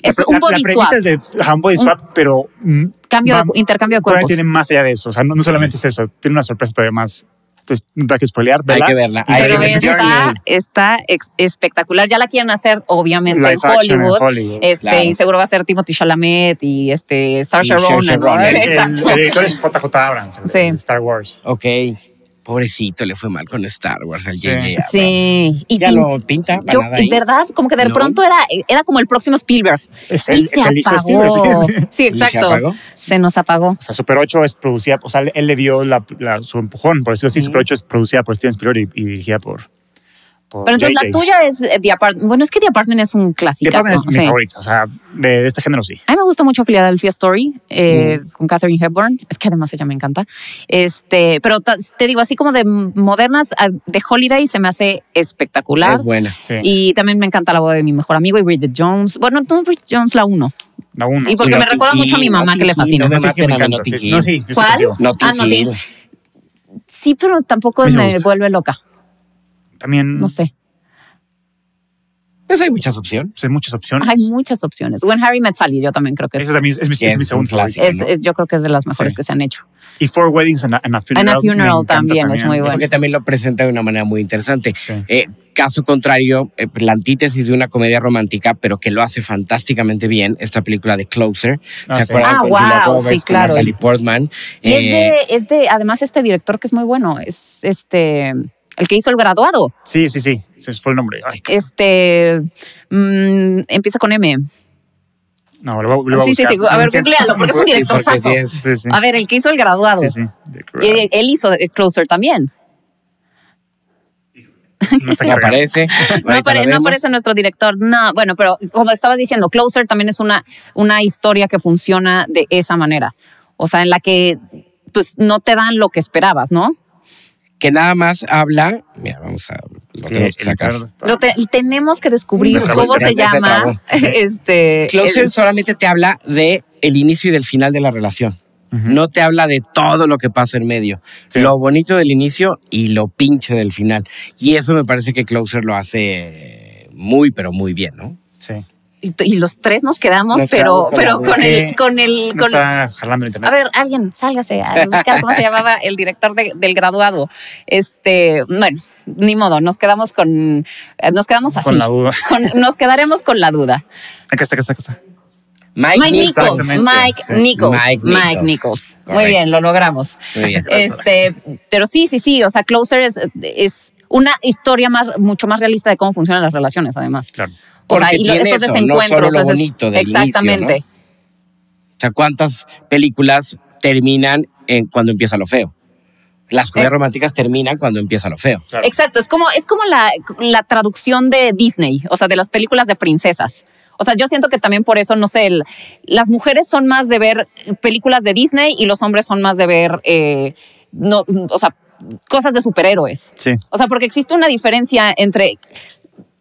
Es la, un body la premisa swap. es de ajá, un body Un swap, pero mm, Cambio va- de, intercambio de todavía cuerpos. tiene más allá de eso. O sea, no, no solamente es eso, tiene una sorpresa todavía más. Entonces, no hay que spoilear, Hay ¿verdad? que verla. Hay Pero que ver Your está, está espectacular. Ya la quieren hacer, obviamente, en action en Hollywood. Hollywood. Este, claro. y seguro va a ser Timothy Chalamet y este Saoirse Ronan. ¿no? Ronan. El, Exacto. el director es JJ Abrams, Sí. Star Wars. Ok. Pobrecito, le fue mal con Star Wars al Sí. J.J. Abrams. Sí. Y Ya pin- no pinta para yo, nada ahí. ¿verdad? Como que de No. pronto era, era como el próximo Spielberg. Es y el, se es el hijo de apagó. Spielberg. Sí, sí. Sí, ¿Y se exacto. apagó? Se nos apagó. O sea, Super 8 es producida, o sea, él le dio la, la- su empujón, por decirlo así. Ujú. Super 8 es producida por Steven Spielberg y, y dirigida por, por Pero entonces la tuya es eh, The Apartment. Bueno, es que The Apartment es un The clásico. Apartment es mi favorita, o sea, de, de este género sí. A mí me gusta mucho Philadelphia Story eh, con Katherine Hepburn. Es que además ella me encanta. Este, pero te digo, así como de modernas, ah, de Holiday se me hace espectacular. Es buena. Sí. Y también me encanta la voz de mi mejor amigo y Bridget Jones. Bueno, no Bridget Jones la uno. la uno. Y porque Sí, me Notting recuerda mucho a mi mamá que le fascina. No me encanta, sí. Sí, ¿Cuál? Ah. Sí, pero tampoco sí me vuelve loca. También No sé. Pues hay muchas opciones. hay muchas opciones. Hay muchas opciones. When Harry Met Sally, yo también creo que es, Ese también es mi, es mi es segundo un clásico. es- es- yo creo que es de las mejores Sí. que se han hecho. Y Four Weddings and a, and a Funeral. And a Funeral también es muy bueno. Porque también lo presenta de una manera muy interesante. Sí. Eh, caso contrario, eh, la antítesis de una comedia romántica, pero que lo hace fantásticamente bien, esta película de Closer. Ah, ¿Se sí. acuerdan? Ah, Con Julia wow, Roberts, sí, con claro. Natalie Portman. Y es, Eh, de, es de, además, este director que es muy bueno. Es este, el que hizo El Graduado. Sí, sí, sí. Ese fue el nombre. Ay, Este, mm, empieza con M. no, lo voy, lo voy a Sí, sí, buscar. sí. A ver, sí, googlealo, porque es un sí, director porque sí Sí, sí. A ver, el que hizo El Graduado. Sí, sí. Y él, hizo Closer también. No está cargando. aparece. No, apare- lo aparece nuestro director. No, bueno, pero como estabas diciendo, Closer también es una, una historia que funciona de esa manera. O sea, en la que pues no te dan lo que esperabas, ¿no? Que nada más habla. Mira, vamos a. Lo tenemos que sacar. Lo te- tenemos que descubrir trabó, cómo se llama. este, Closer el- solamente te habla de el inicio y del final de la relación. No te habla de todo lo que pasa en medio. Sí. Lo bonito del inicio y lo pinche del final. Y eso me parece que Closer lo hace muy, pero muy bien, ¿no? Sí. Y, y los tres nos quedamos, Nos pero, quedamos pero con el, con el, No con- está jalando el internet. A ver, alguien, sálgase a buscar cómo se llamaba el director de- del graduado. Este, bueno, ni modo, nos quedamos con, eh, nos quedamos así. Con la duda. Con- nos quedaremos con la duda. Acá está, acá está, acá está. Mike, Mike Nichols. Nichols, Exactamente, Mike sí. Nichols, Mike Mike Nichols. Nichols. Muy bien, lo logramos. Muy bien. Este, pero sí, sí, sí. O sea, Closer es, es una historia más, mucho más realista de cómo funcionan las relaciones, además. Claro. O sea, Porque y lo- tiene estos eso, no solo lo bonito del exactamente. inicio, O sea, ¿cuántas películas terminan en cuando empieza lo feo? Las comedias Eh. románticas terminan cuando empieza lo feo. Claro. Exacto, es como, es como la, la traducción de Disney, o sea, de las películas de princesas. O sea, yo siento que también por eso, no sé, el- las mujeres son más de ver películas de Disney y los hombres son más de ver, eh, no, o sea, cosas de superhéroes. Sí. O sea, porque existe una diferencia entre,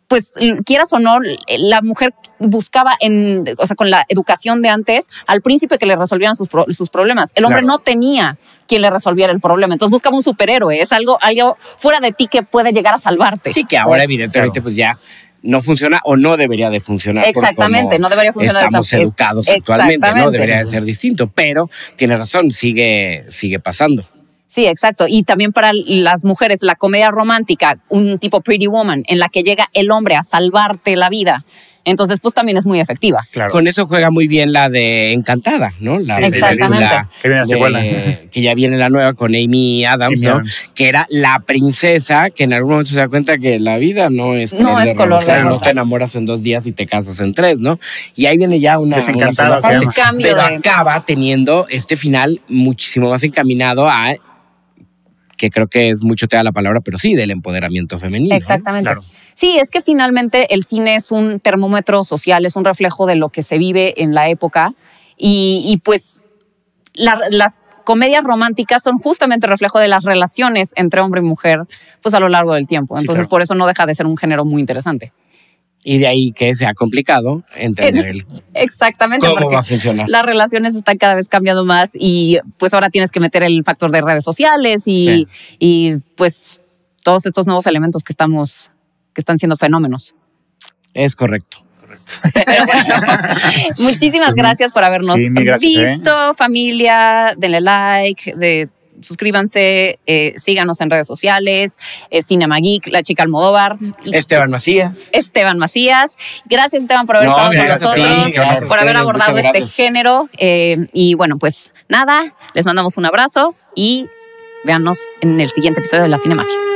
pues, quieras o no, la mujer buscaba en, o sea, con la educación de antes, al príncipe que le resolvieran sus, pro- sus problemas. El hombre Claro. no tenía quien le resolviera el problema. Entonces buscaba un superhéroe. Es algo, algo fuera de ti que puede llegar a salvarte. Sí, que ahora Pues, evidentemente pues ya no funciona o no debería de funcionar. Exactamente, no debería funcionar Estamos esa- educados actualmente, ¿no? Debería Sí, de ser distinto, pero tiene razón, sigue, sigue pasando. Sí, exacto. Y también para las mujeres, la comedia romántica, un tipo Pretty Woman, en la que llega el hombre a salvarte la vida. Entonces, pues también es muy efectiva. Claro. Con eso juega muy bien la de Encantada, ¿no? La Sí, Exactamente. película Que viene de- que ya viene la nueva con Amy Adams, Amy ¿no? Adams. Que era la princesa que en algún momento se da cuenta que la vida no es No es color rosa, de No te enamoras en dos días y te casas en tres, ¿no? Y ahí viene ya una, Desencantada una se llama. Pero de- acaba teniendo este final muchísimo más encaminado a que creo que es mucho te da la palabra, pero sí, del empoderamiento femenino. ¿no? Exactamente. Claro. Sí, es que finalmente el cine es un termómetro social, es un reflejo de lo que se vive en la época y, y pues la- las comedias románticas son justamente reflejo de las relaciones entre hombre y mujer pues a lo largo del tiempo. Sí, Entonces claro. por eso no deja de ser un género muy interesante. Y de ahí que sea complicado entender el, Exactamente. cómo porque va a funcionar. las relaciones están cada vez cambiando más y pues ahora tienes que meter el factor de redes sociales y, Sí. y pues todos estos nuevos elementos que estamos que están siendo fenómenos. Es correcto. Muchísimas gracias por habernos Sí, ¿eh? visto, familia. Denle like, de, suscríbanse, eh, síganos en redes sociales, eh, Cinema Geek, La Chica Almodóvar, y Esteban Macías. Esteban Macías. Gracias, Esteban, por haber No, estado con ti, nosotros, por haber abordado este género. eh, y bueno, pues nada, les mandamos un abrazo y véanos en el siguiente episodio de La Cinemafia.